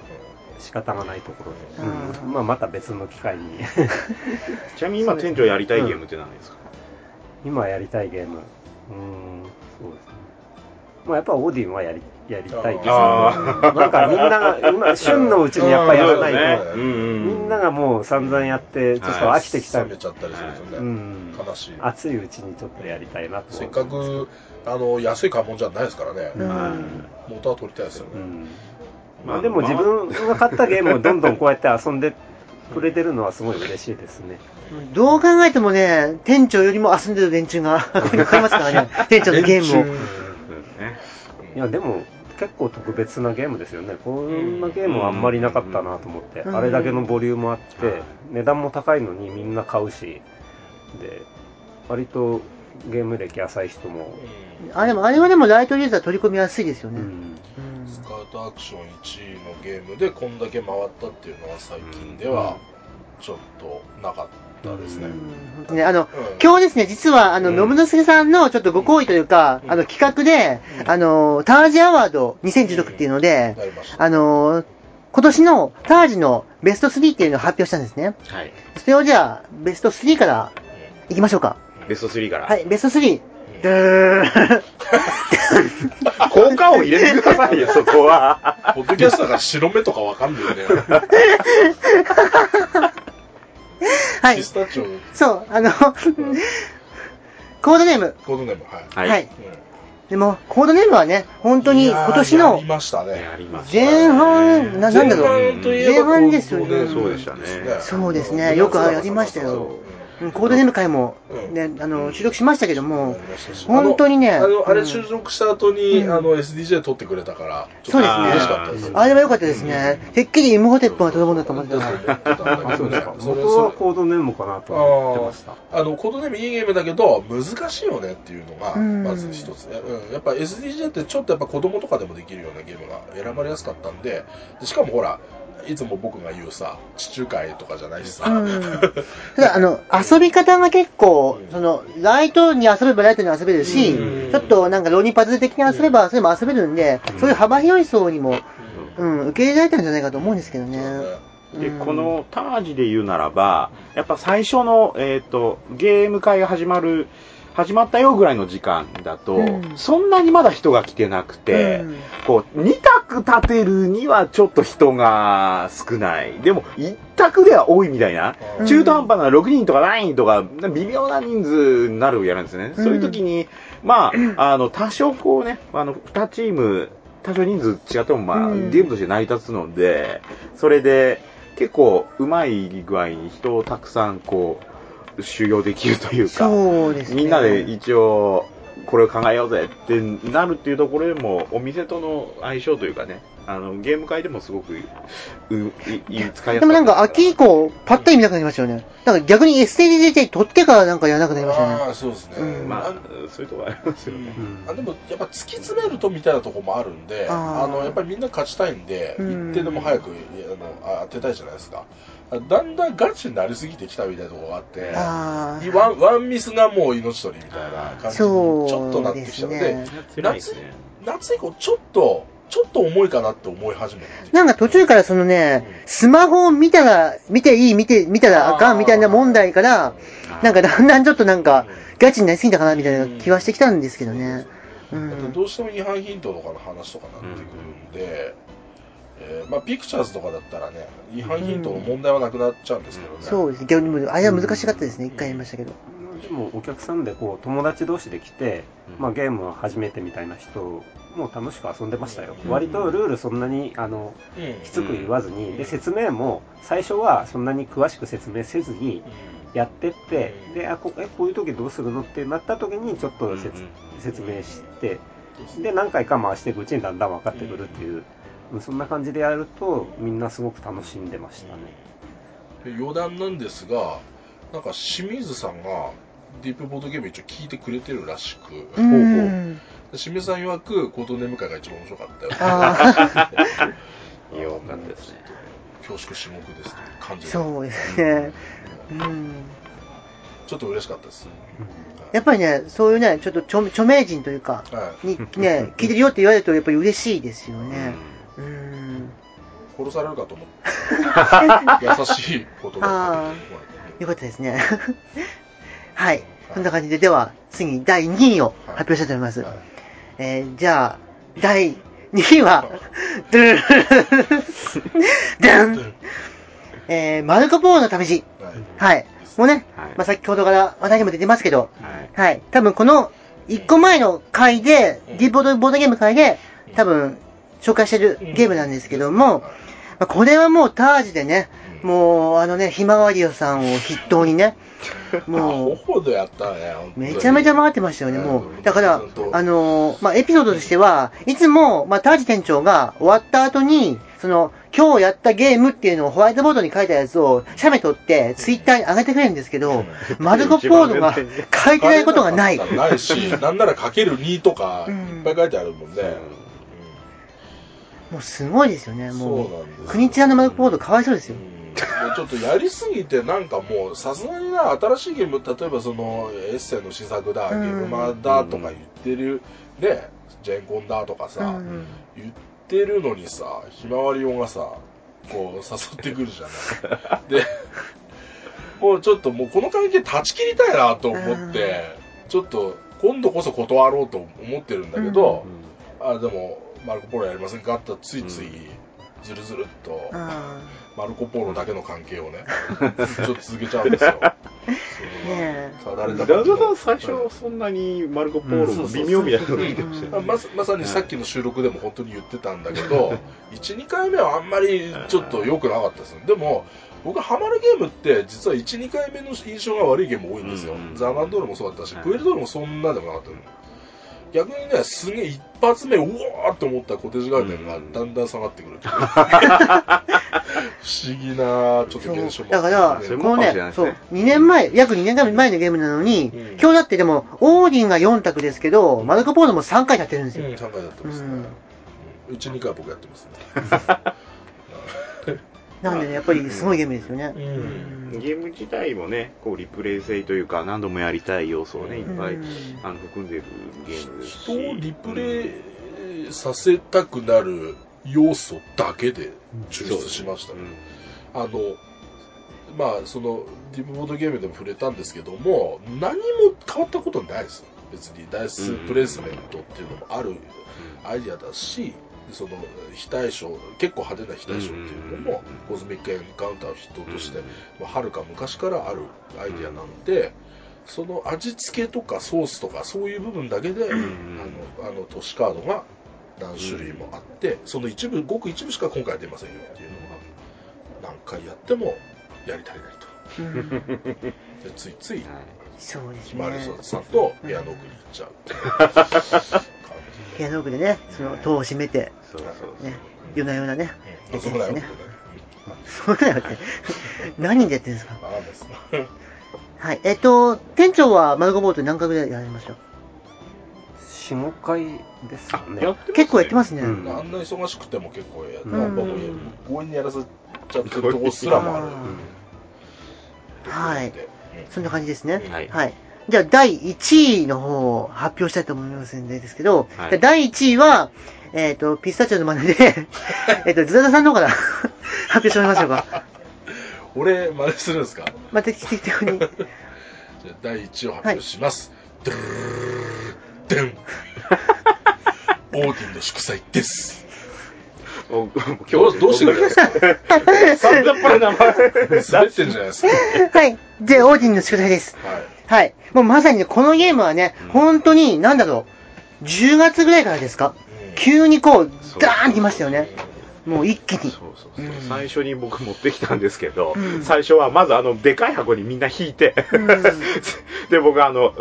仕方がないところで、うん。うん。まあまた別の機会に。[laughs] ちなみに今店長やりたいゲームって何ですか？今やりたいゲーム。うーん。そうですね。まあやっぱオーディンはやりやりたいですあよね。なんかみんなが、今、旬のうちにやっぱりやらないと、そうですね。うんうん。みんながもう散々やって、ちょっと飽きてきた、冷めちゃったりするん。悲しい。熱いうちにちょっとやりたいなとせっかく、あの、安い買い物じゃないですからね。うん。元は取りたいですよね。うん。まあでも自分が買ったゲームをどんどんこうやって遊んでくれてるのはすごい嬉しいですね。どう考えてもね、店長よりも遊んでる連中が、[laughs] 買いますからね、店長のゲームを。[laughs] いやでも結構特別なゲームですよね。こんなゲームはあんまりなかったなと思って、うん。あれだけのボリュームあっうん。て、値段も高いのにみんな買うし、で、割とゲーム歴浅い人も、あ、でもあれはでもライトユーザー取り込みやすいですよね。うん。うん。スカウトアクション1位のゲームでこんだけ回ったっていうのは最近ではちょっとなかったですね。うん本当ね、あの、うん今日ですね、実は、あの、うん信之助さんのちょっとご好意というか、うんあの、企画で、うんあの、タージアワード2016っていうので。あの、今年のタージのベスト3っていうのを発表したんですね。はい。それをじゃあ、ベスト3からいきましょうか。ベスト3から。はい、ベスト3。ドゥー効果音入れてくださいよ、そこは。ポッドキャスターが白目とかわかんないよね。はいピス。タチオ、そう、あの、んコードネーム。コードネーム、はい。はい。い。でも、コードネームはね、本当に今年の前半、な、なんだろう。前半といえば前半ですよねそうでしたねそうですねよくやりましたようんうんコードネーム会も、うんね、あの、収録しましたけどやも本当にねあの、あのあれうん収録した後に、うんあの、SDJ 撮ってくれたから、ちょそうですねっと嬉しかったです。あれは良かったですね。てっきりイムホテップが届くんだと思ってたそうですか。僕はコードネームかなと思ってました。あの、コードネームいいゲームだけど、難しいよねっていうのが、うんまず一つね。うん。やっぱ SDJ ってちょっとやっぱ子供とかでもできるようなゲームが選ばれやすかったんで、でしかもほら、いつも僕が言うさ、地中海とかじゃないしさ。うん。[laughs] ただ、あの、遊び方が結構、その、ライトに遊べばライトに遊べるしうん、ちょっとなんかロニパズル的に遊べば、それも遊べるんで、そういう幅広い層にも、うん、受け入れられたんじゃないかと思うんですけどね。で、うん。このタージで言うならば、やっぱ最初の、えっ、と、ゲーム会が始まる、始まったよぐらいの時間だと、うんそんなにまだ人が来てなくて、うんこう、2択立てるにはちょっと人が少ない。でも、1択では多いみたいな。うん中途半端な6人とか9人とか、微妙な人数になるやるんですね。うんそういう時に、まあ、[clears throat] あの、多少こうね、あの、2チーム、多少人数違っても、まあ、うんゲームとして成り立つので、それで、結構、うまい具合に人をたくさん、こう、収容できるというか、そうですね。みんなで一応、これを考えようぜってなるっていうところでも、お店との相性というかね、あの、ゲーム会でもすごく、う、い、いい、使いやすでもなんか秋以降、パッタリ見なくなりましたよね。なんか逆に STD 取ってからなんかやらなくなりましたよね。ああ、そうですね。うんまああ、そういうところありますよね。うんあでもやっぱ突き詰めるとみたいなところもあるんで、あのやっぱりみんな勝ちたいんで、うん一点でも早くあのあ当てたいじゃないですか。だんだんガチになりすぎてきたみたいなところがあって、ああ。ワンワンミスがもう命取りみたいな感じにちょっとなってきちゃうので、ですね辛いですね。夏以降ちょっと、ちょっと重いかなって思い始めて。なんか途中からそのね、スマホを見たら、見ていい、見て、見たらあかんみたいな問題から、なんかだんだんちょっとなんか、ガチになりすぎたかなみたいな気はしてきたんですけどね。うだってん。どうしても違反ヒントとかの話とかになってくるんで、えーまあ、ピクチャーズとかだったらね、違反ヒントの問題はなくなっちゃうんですけどね。そうですね。逆に、あれは難しかったですね。一回やりましたけど。でもお客さんでこう友達同士で来て、うん。まあ、ゲームを初めてみたいな人も楽しく遊んでましたよ、うん。割とルールそんなにあのうん。きつく言わずに、うん。で説明も最初はそんなに詳しく説明せずにやってって、うん。であこえこういう時どうするのってなった時にちょっと説明してで何回か回していくうちにだんだん分かってくるっていう、そんな感じでやるとみんなすごく楽しんでましたね、で余談なんですが、なんか清水さんがディープボードゲーム一応聞いてくれてるらしく、う清水さん曰く、コードネーム会が一番面白かったよ。あ [laughs] よかったですね。恐縮至極ですという感じそうですね。うん。ちょっと嬉しかったです。やっぱりね、そういうね、ちょっと著著名人というか、はい。にね、聞いてるよって言われるとやっぱり嬉しいですよね。うーん。殺されるかと思って。[laughs] 優しい言葉あよかったですね。[laughs] はい。そんな感じで、では、次に第2位を発表したいと思います。はいえーじゃあ、第2位は、ドゥルルえー、マルコポーロの試し。はい。はい。もうね、はいまあ、先ほどから話題にも出てますけど、はいはい。多分この1個前の回で、ディーボードボードゲーム回で、多分紹介してるゲームなんですけども、まあ、これはもうタージでね、もうあのね、ひまわりよさんを筆頭にね、[laughs] もう、ほどやったね。めちゃめちゃ回ってましたよね、もうんう。だからあのーまあ、エピソードとしては、いつも、まあ、タージ店長が終わった後に、その、今日やったゲームっていうのをホワイトボードに書いたやつを、写メ撮って、ツイッターに上げてくれるんですけど、マルコポードが書いてないことがない。[laughs] ないし、なんならかける2とか、うんいっぱい書いてあるもんね。もうすごいですよね、う。んもそうなんですう。国千代のマルコポードかわいそうですよ。うん。もうちょっとやりすぎて、なんかもう、さすがにな、新しいゲーム、例えばその、エッセイの試作だ、ゲうん。ームマだとか言ってる、ね、ジェンコンだとかさ、うん言ってるのにさ、ひまわり音がさ、こう、誘ってくるじゃない。[laughs] で、もうちょっともうこの関係断ち切りたいなと思って、ちょっと今度こそ断ろうと思ってるんだけど、あ、でも、マルコ・ポロやりませんか？ってついつい、ずるずるっと、あマルコ・ポロだけの関係をね、[laughs] ちょっと続けちゃうんですよ。え。そうさん最初はそんなにマルコ・ポーロも微妙みたいなの見てま。まさまさにさっきの収録でも本当に言ってたんだけど、1、2回目はあんまりちょっと良くなかったですでも、僕はハマるゲームって、実は1、2回目の印象が悪いゲーム多いんですよ。うんザーマンドールもそうだったし、はい。プエルドールもそんなでもなかったの逆にね、すげえ一発目、うわーって思ったコテージガーデンがうんだんだん下がってくるっていう。不思議なちょっと現象もだから、そういうこのねそう。ね、2年前、約2年前のゲームなのに、うん。今日だってでも、オーディンが4択ですけど、マルコポーロも3回やってるんですうん、よ。3回やってますね。うん。うん。うち2回僕やってますね。[laughs] なんでね、やっぱりすごいゲームですよね。うんゲーム自体もね、こうリプレイ性というか、何度もやりたい要素をね、いっぱい、うんあの含んでいるゲームですし。人をリプレイさせたくなる要素だけで抽出しましたね。あの、まあ、その、ディブボードゲームでも触れたんですけども、何も変わったことないです。別にダイスプレイスメントっていうのもあるアイディアだし、その非対称、結構派手な非対称っていうのも、コズミックエンカウンターを筆頭として、まあはるか昔からあるアイディアなので、その味付けとかソースとかそういう部分だけで、んあの、あの都市カードが何種類もあって、その一部、ごく一部しか今回は出ませんよっていうのが、何回やってもやり足りないと。うんでついつい、はい。そうですひまわりね。さんと部屋の奥に行っちゃうっていう部屋の奥でね、その戸を閉めて、そうそうそう。ね、夜な夜なね、うん遅くないよね。[laughs] そうだよって。何でやってるんですか？はい。えっと、店長はマルコポート何回ぐらいやられました？4、5回ですかね。やってますね結構やってますねうんあんな忙しくても結構やって、うんにやらせちゃってるとこすらもある。はい。そんな感じですね。はいはい。じゃあ、第1位の方を発表したいと思いますんでですけど、はい第1位は、えっ、と、ピスタチオの真似で、[laughs] えっと、ズダダさんの方から発表してもらいましょうか。[laughs] 俺、真似するんですか？まあ、適適当に。じゃあ第1位を発表します。ドゥルオーディンの祝祭です。おどうどうしてくれるん名前。滑ってんじゃないですか。はい。で、オーディンの宿題です。はい。はい。もうまさにね、このゲームはね、本当に、なんだろう、10月ぐらいからですか？急にこう、ダーン来ましたよね。もう一気に。そうそうそう、うん。最初に僕持ってきたんですけど、うん。最初はまずあのでかい箱にみんな引いて、うん。[laughs] で僕あの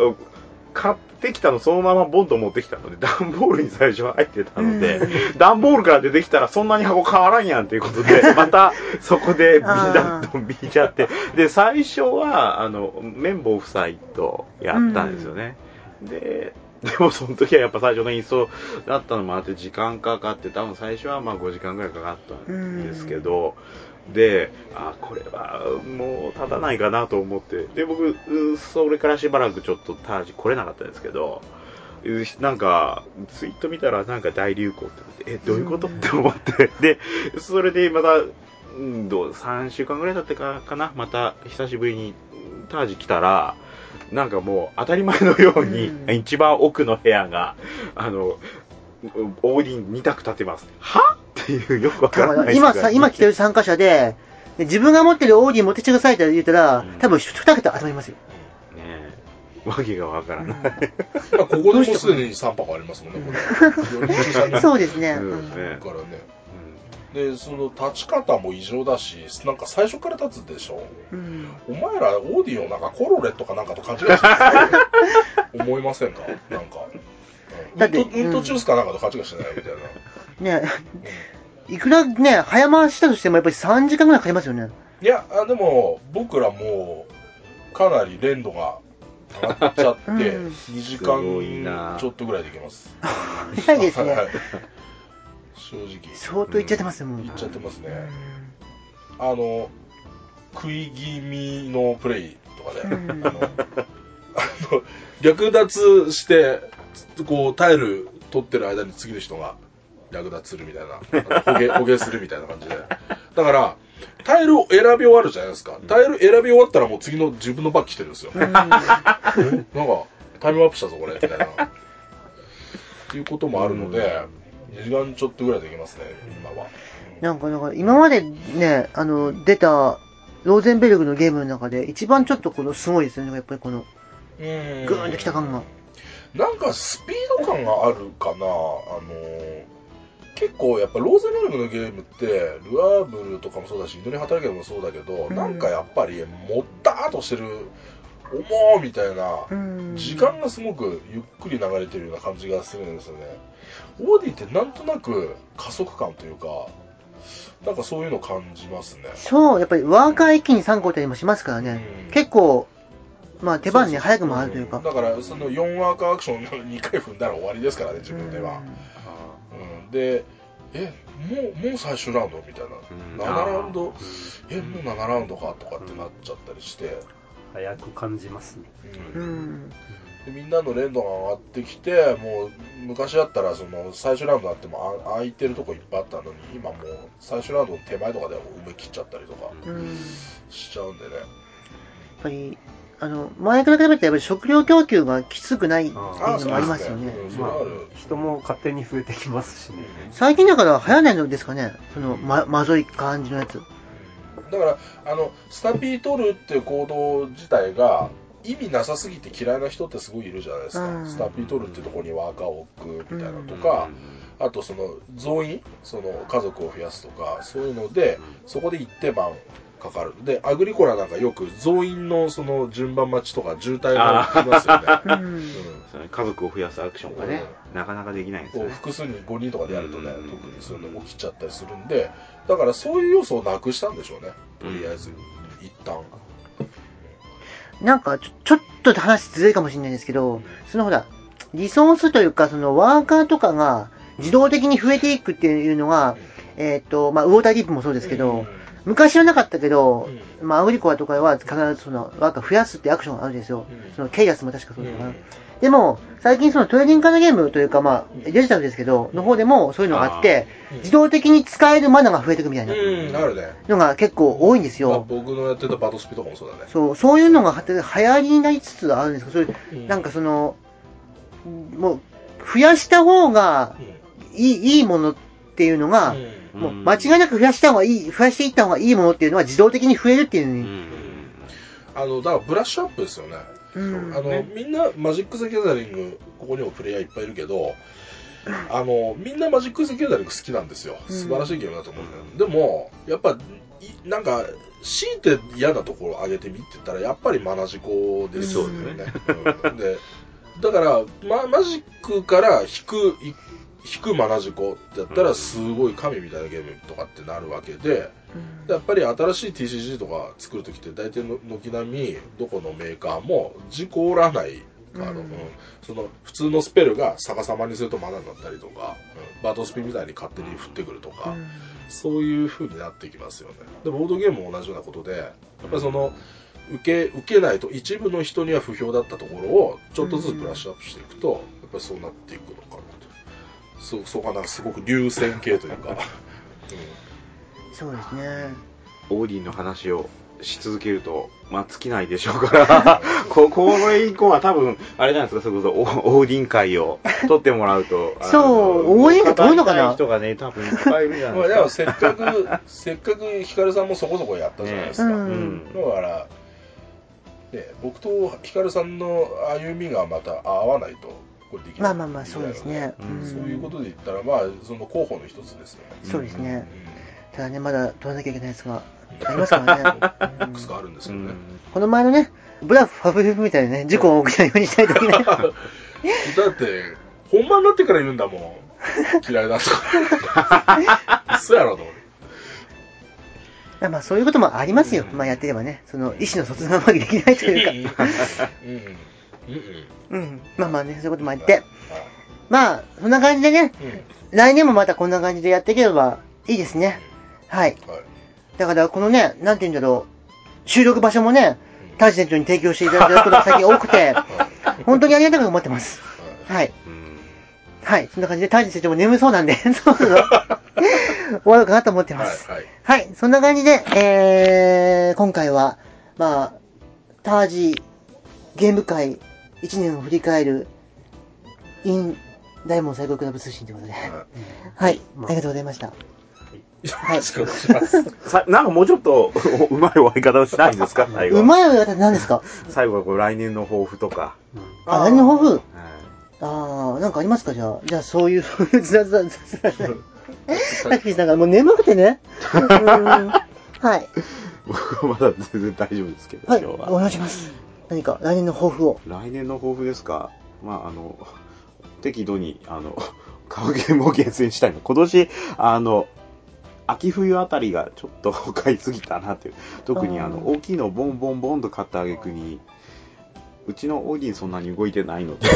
買ってきたのそのままボンと持ってきたので段ボールに最初は入ってたので、う段ボールから出てきたらそんなに箱変わらんやんということで [laughs] またそこでビダッと見ちゃってで最初はあの綿棒夫妻とやったんですよね、ででもその時はやっぱ最初のインストだったのもあって時間かかって多分最初はまあ5時間ぐらいかかったんですけど、であこれはもう立たないかなと思って。で僕うそれからしばらくちょっとタージ来れなかったんですけどうなんかツイート見たらなんか大流行って言ってえどういうこと、って思って。でそれでまたうんどう3週間ぐらい経ってからかな。また久しぶりにタージ来たらなんかもう当たり前のように、うん一番奥の部屋があのオーディン2択立てます。は？っていう、よくわかららない今さ、今来てる参加者で、で自分が持ってるオーディ持ってきてくださいって言ったら、多分2桁集まりますよ。ねえわけがわからない。まあ、ここでもうすでに3泊ありますもんね、これ。[laughs] 4人中3人そうですね。そううんですねからね。で、その立ち方も異常だし、なんか最初から立つでしょ？うんお前らオーディをなんかコロレとかなんかと勘違いしてない？思いませんかなんか。だってうんうんとジュースかなんかと勘違いしてないみたいな。ねいくらね、早回したとしてもやっぱり3時間ぐらいかかりますよね。いや、あでも、僕らもう、かなり連度が上がっちゃって、[laughs] うん2時間ちょっとぐらいでいけます。早いですね。はい正直。相当いっちゃってますよ、もう。いっちゃってますね。うんあの、食い気味のプレイとかで、うん [laughs] あの、略奪して、こう、タイル取ってる間に次の人が略奪するみたいな、あの捕鯨 [laughs] 捕鯨するみたいな感じで。だから、タイルを選び終わるじゃないですか。タイル選び終わったらもう次の自分のバッグ来てるんですよ。うんなんか、タイムアップしたぞ、これ、みたいな。っていうこともあるので、2時間ちょっとぐらいできますね、今は。なんか、だから今までね、あの、出た、ローゼンベルグのゲームの中で一番ちょっとこのすごいですよね、やっぱりこの、うーんグーンときた感が。なんかスピード感があるかな、あのー結構やっぱローゼンベルグのゲームって、ルアーブルとかもそうだし、祈り働けもそうだけど、うんなんかやっぱりもったーっとしてる、重ーみたいな、うん時間がすごくゆっくり流れてるような感じがするんですよね。オーディってなんとなく加速感というか、なんかそういうの感じますね。そう、やっぱりワーカー一気に3個いたりもしますからね。うん結構、まあ手番ね、早く回るというか。だから、その4ワーカーアクション2回踏んだら終わりですからね、自分では。うん、で、え、もう、もう最終ラウンドみたいな。うん7ラウンド、え、もう7ラウンドかとかってなっちゃったりして、早く感じますね。うんうん。でみんなの連動が上がってきて、もう昔だったらその最終ラウンドあってもあ空いてるとこいっぱいあったのに、今もう最終ラウンドの手前とかで埋め切っちゃったりとかしちゃうんでね。ぱり、あの、前から比べてやっぱり食料供給がきつくないっていうのもありますよね。うんそれまあ。人も勝手に増えてきますしね。最近だから流行らないのですかねその、ま、まずい感じのやつ。だから、あの、スタピー取るっていう行動自体が、意味なさすぎて嫌いな人ってすごいいるじゃないですか。うんスタピー取るってところにワーカーを置くみたいなとか、あとその増員、その家族を増やすとか、そういうので、そこで一定番かかる。で、アグリコラなんかよく増員のその順番待ちとか渋滞が起きますよね。[laughs] うん。家族を増やすアクションがね、なかなかできないんですこうね。複数人5人とかでやるとね、うん特にそういうの起きちゃったりするんで、だからそういう要素をなくしたんでしょうね、とりあえず、一旦。なんかちょ、ちょっと話ずるいかもしれないんですけど、そのほら、リソースというか、そのワーカーとかが自動的に増えていくっていうのが、えっ、と、まあ、ウォーターディープもそうですけど、昔はなかったけど、まあ、アグリコアとかは必ずそのワーカー増やすってアクションがあるんですよ。そのケイアスも確かそうだったかな。でも、最近そのトレーディングカードゲームというか、まあ、デジタルですけど、の方でもそういうのがあって、うん自動的に使えるマナが増えていくみたいな。のが結構多いんですまあ、よ。僕のやってたバトスピとかもそうだね。そう、そういうのが流行りになりつつあるんですけど、そういう、うんなんかその、もう、増やした方がいい、いいものっていうのが、もう間違いなく増やした方がいい、増やしていった方がいいものっていうのは自動的に増えるっていうのに、うんあの、だからブラッシュアップですよね。う。ん。あの、みんなマジック・ザ・ギャザリング、ここにもプレイヤーいっぱいいるけど、あの、みんなマジック・ザ・ギャザリング好きなんですよ。素晴らしいゲームだと思うんだよ。でも、やっぱ、いなんか、強いて嫌なところを挙げてみって言ったら、やっぱりマナジコですよね。うん。で、だから、ま、マジックから引く、い引くマナジコだったら、すごい神みたいなゲームとかってなるわけで、やっぱり新しい TCG とか作るときって大体の軒並みどこのメーカーも事故らないカード、うん。うん。その普通のスペルが逆さまにするとマナになったりとか、うん。バトスピみたいに勝手に振ってくるとか、そういう風になってきますよね。でボードゲームも同じようなことでやっぱりその受け受けないと一部の人には不評だったところをちょっとずつブラッシュアップしていくと、やっぱりそうなっていくのかなと。そうそうかなんかすごく流線形というか、[laughs] そうですね。オーディンの話をし続けると、まあ、尽きないでしょうから、[laughs] ここれ以降は多分、あれじゃないですか、それこそ、おオーディン会を取ってもらうと。そうオーディン会取るのかな？人がね、多分いっぱいいるじゃないまあでですもか。せっかく、[laughs] せっかくヒカルさんもそこそこやったじゃないですか。ねううんん。だから、ね、僕とヒカルさんの歩みがまた合わないと、これできない。まあまあまあ、そうですね。うんそういうことで言ったら、まあ、その候補の一つですよね。そうですね。うただね、まだ取らなきゃいけないやつが [laughs] ありますからね。ん。いくつかあるんですけどね。この前のね、ブラフ、ファブリフみたいなね、事故を起きないようにしたいときね。[laughs] だって、本番になってから言うんだもん。嫌いだとか。[laughs] 嘘やろと思って。まあそういうこともありますよ。まあやってればね、その意思の疎通がうまくできないというか。うん。うん。うん。うん。まあまあね、そういうこともあって。まあ、そんな感じでね、うん。来年もまたこんな感じでやっていければいいですね。はい。はい。だから、このね、なんて言うんだろう、収録場所もね、タージ店長に提供していただくことが最近多くて、本当にありがたく思ってます。はい。うんはい。そんな感じで、タージ店長も眠そうなんで、[laughs] そろそろ終わろうかなと思ってます。はい。はい。はい、そんな感じで、えー、今回は、まあ、タージゲーム界1年を振り返る、in 大門最高クラブ通信ということで、はい、ありがとうございました。はい。よろしくお願いします。さなんかもうちょっと [laughs] うまい終わり方をしないんですか？[laughs] 最後は。うまい親方って何ですか？[laughs] 最後はこう来年の抱負とか。あ、何の抱負？はいあー、なんかありますかじゃあ？じゃあ、そういう、ずらずらずらずら。さっきなんかもう眠くてね。はい。僕はまだ全然大丈夫ですけど、はい、今日は。お願いします。何か、来年の抱負を。来年の抱負ですかまあ、あの、適度に、あの、買うゲームを厳選したいの。今年、あの、秋冬あたりがちょっと [laughs] 買いすぎたなっていう。特にあの、大きいのをボンボンボンと買った挙句に、うちのオーディンそんなに動いてないので、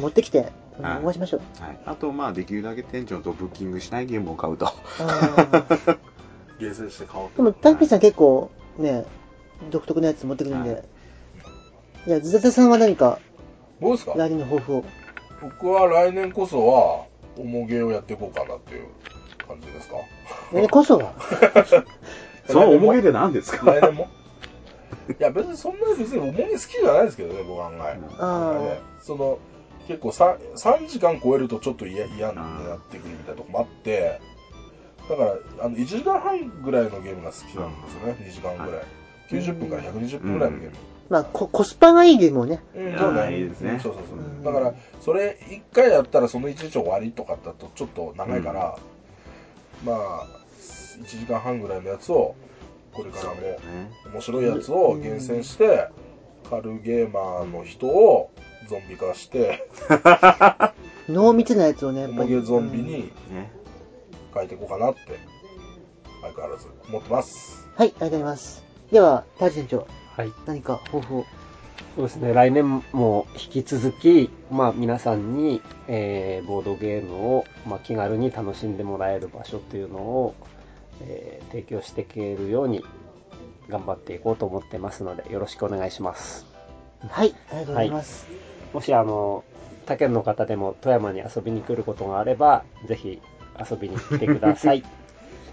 持ってきて、お会いしましょう。はい、あと、まあ、できるだけ店長とブッキングしないゲームを買うと。[laughs] 厳選して買おうでも、タッキーさん結構、ね、独特なやつ持ってくるんはで。いや、ズザタさんは何か、どうですか？来年の抱負を？僕は来年こそは、重げをやっていこうかなっていう感じですか？来年こそは。[laughs] その重げで何ですか？来年も？いや、別にそんな別に重げ好きじゃないですけどね、僕は案外。あねその、結構 3, 3時間超えるとちょっと嫌嫌になってくるみたいなとこもあって、だから、あの、1時間半ぐらいのゲームが好きなんですよね、2時間ぐらい。90分から120分ぐらいのゲーム。まあ、ココスパがいいゲームをね。うん、そうね。いいですね。うん。そうそうそうう。ん。だから、それ1回やったらその1日終わりとかだとちょっと長いから、まあ、1時間半ぐらいのやつを、これからもね。面白いやつを厳選して、軽ゲーマーの人をゾンビ化して、[laughs] 濃密なやつをね、やっゾンビうん。にね。変えていこうかなって、相変わらず思ってます。はい、ありがとうございます。では、タージ店長、はい。何か抱負を？そうですね、来年も引き続き、まあ皆さんに、えーボードゲームを、まあ、気軽に楽しんでもらえる場所というのを、えー提供していけるように頑張っていこうと思ってますので、よろしくお願いします。はい、ありがとうございます。もしあの、他県の方でも富山に遊びに来ることがあれば、ぜひ遊びに来てください。[laughs]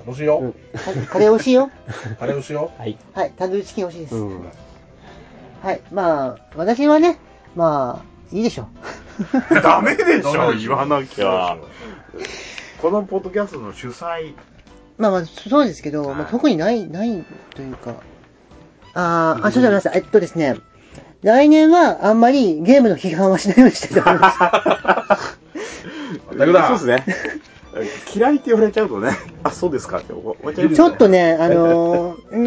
楽しいよ。うんはいカレー美味しいよ。あれをしよはい。はい、タンドリーチキン美味しいです。うん。はい、まあ、私はね、まあ、いいでしょう。[laughs] ダメでう。しょ [laughs] 言わなきゃ。[laughs] このポッドキャストの主催、まあまあ、そうですけど、はいまあ、特にない、ないというか。あー、あ、そうじゃないです。えっとですね、来年はあんまりゲームの批判はしないようにしたいと思います。全くだそうですね。嫌いって言われちゃうとね、[laughs] あ、そうですかって思っちゃう。ちょっとね、あのー、[laughs] うー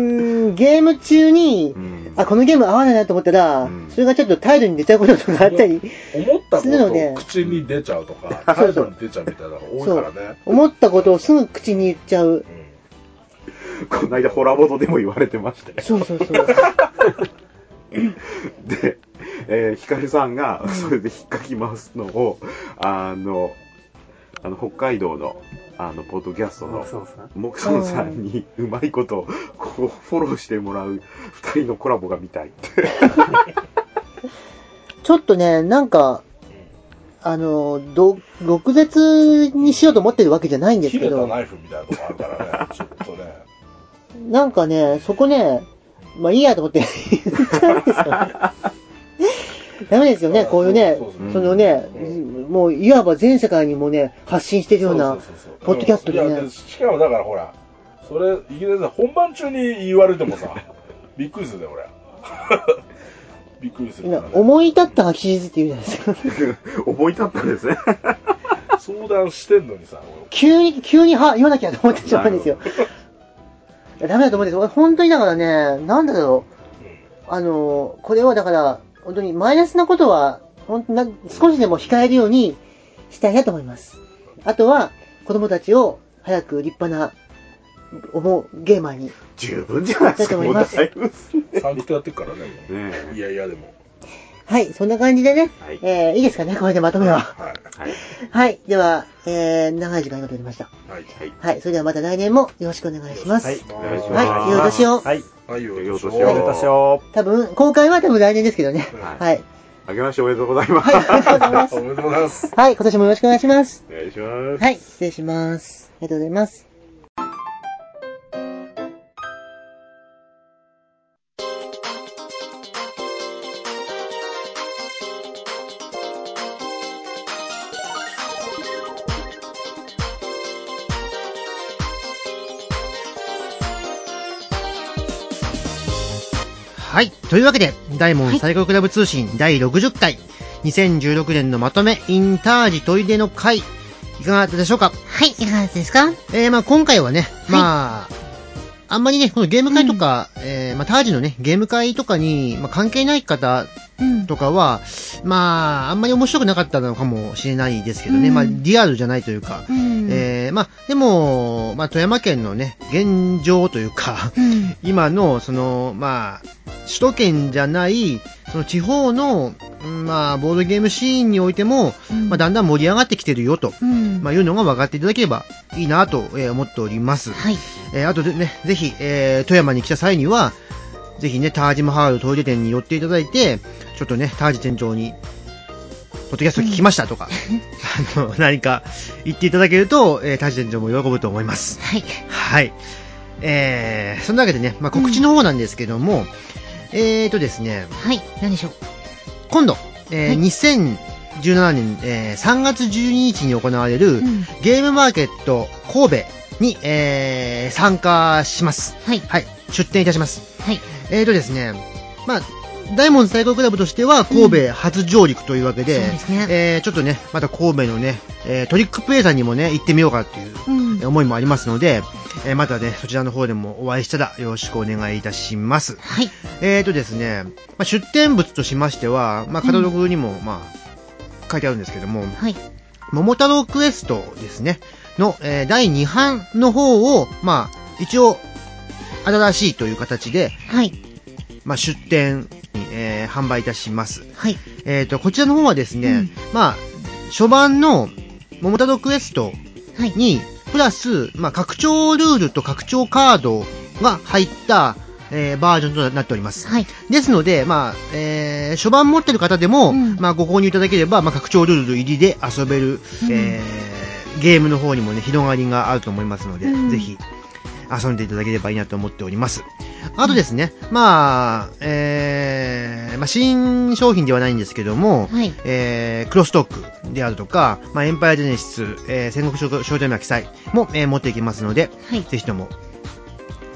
ん、ゲーム中にう、ん、あ、このゲーム合わないなと思ったら、うんそれがちょっと態度に出ちゃうこととかあったり、思ったこするのでとを口に出ちゃうとか、[laughs] そうそう態度に出ちゃうみたいなのが多いからね。思ったことをすぐ口に言っちゃう。うんこの間ホラボドでも言われてまして。そうそうそう。で、えー、ヒカルさんがそれで引っかき回すのを、あの、あの、北海道の、あの、ポッドキャストの、そうさん。にうまいことをこうフォローしてもらう二人のコラボが見たいって。[laughs] ちょっとね、なんか、あの、ど、毒舌にしようと思ってるわけじゃないんですけど、切れたナイフみたいなとこあるからね、ちょっとね。なんかね、そこね、まあいいやと思って言ったんですよね。[laughs] ダメですよね、こういうねそのね、もういわば全世界にもね、発信してるようなポッドキャストでね。しかもだからほら、それ、いきなりさ、本番中に言われてもさ、[laughs] びっくりするね、俺。[laughs] びっくりするね。思い立ったは吉日って言うじゃないですか。[laughs] 思い立ったんですね。相談してんのにさ、急に、急には言わなきゃと思ってしまうんですよ。ダメだと思うんですよ。俺本当にだからね、なんだろう。あの、これはだから、本当にマイナスなことは、本当な少しでも控えるようにしたいなと思います。あとは、子供たちを早く立派な、思うゲーマーに。十分じゃないですか、もうだいぶ。サンクトやってっからね、ねいやいやでも。はい、そんな感じでね。はいえー、いいですかね、これでまとめは。はい。はい。はい、では、えー、長い時間になっておりました。はい。はい。はい、それではまた来年もよろしくお願いします。はい、お願いしますはい良いお年をはい、はい、よ良いお年を良いお年を。多分、公開は多分来年ですけどね。はいはい。あけましておめでとうございます。はい、ありがとうございます [laughs] お。めでとうございます。はい、今年もよろしくお願いします。お願いします。はい、失礼します。ありがとうございます。はい。というわけで、大門最高クラブ通信第60回、2016年のまとめ、インタージトイレの会、いかがだったでしょうか？はい、いかがですか？えー、まあ今回はね、まあ、あんまりね、このゲーム会とか、えー、まあタージのね、ゲーム会とかに、まあ関係ない方うん。とかは、まあ、あんまり面白くなかったのかもしれないですけどね、うん。まあリアルじゃないというか、うん。えー、まあ、でも、まあ富山県のね、現状というか、うん。今の、その、まあ、首都圏じゃない、その地方の、うんまあ、ボードゲームシーンにおいても、うんまあ、だんだん盛り上がってきてるよと、うん。まあ、いうのが分かっていただければいいなと、えー思っております。はい。えーあとでね、ぜひ、えー富山に来た際には、ぜひね、タージマハールトイレ店に寄っていただいて、ちょっとね、タージ店長に、ポッドキャスト聞きましたとか、[laughs] あの、何か言っていただけると、えータージ店長も喜ぶと思います。はい。はい。えー、そんなわけでね、まあ、告知の方なんですけども、えーとですね、はい。何でしょう？今度、えーはい2017年、えー3月12日に行われる、うんゲームマーケット神戸に、えー参加します。はい。はい。出展いたします。はい。えーとですね、まあ、ダイモンド最高クラブとしては神戸初上陸というわけで、そうですねえーちょっとね、また神戸のね、えートリックプレイさんにもね、行ってみようかっていううん。思いもありますので、えーまたね、そちらの方でもお会いしたらよろしくお願いいたします。はい。えーとですね、まあ、出展物としましては、まあ、カタログにも、まあ、書いてあるんですけども、はい。桃太郎クエストですね、の、えー第2版の方を、まあ、一応、新しいという形で、はい。まあ、出展販売いたします。はい。えーと、こちらの方はですね、うんまあ、初版の桃太郎クエストはい。に、プラス、まあ、拡張ルールと拡張カードが入った、えーバージョンとなっております。はい。ですので、まあ、えー、初版持ってる方でも、うんまあ、ご購入いただければ、まあ、拡張ルール入りで遊べる、うんえー、ゲームの方にもね、広がりがあると思いますので、うんぜひ、遊んでいただければいいなと思っております。あとですね、まあ、えー、まあ、新商品ではないんですけども、はい。えー、クロストークであるとか、まあ、エンパイアジェネシス、えー、戦国商店の記載も、えー持っていきますので、はい。ぜひとも、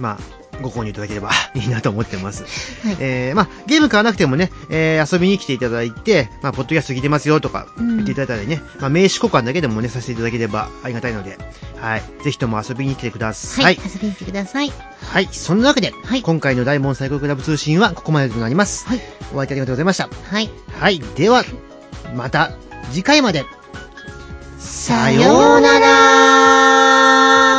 まあ、ご購入いただければ [laughs] いいなと思ってます。はい。えー、まあ、ゲーム買わなくてもね、えー、遊びに来ていただいて、まあ、ポッドキャスト聞いてますよとかうん言っていただいたりね、まあ、名刺交換だけでもね、させていただければありがたいので、はい。ぜひとも遊びに来てください。はい。遊びに来てください。はい。そんなわけで、はい今回の大門最高クラブ通信はここまでとなります。はい。お相手ありがとうございました。はい。はい。では、また次回まで。さようなら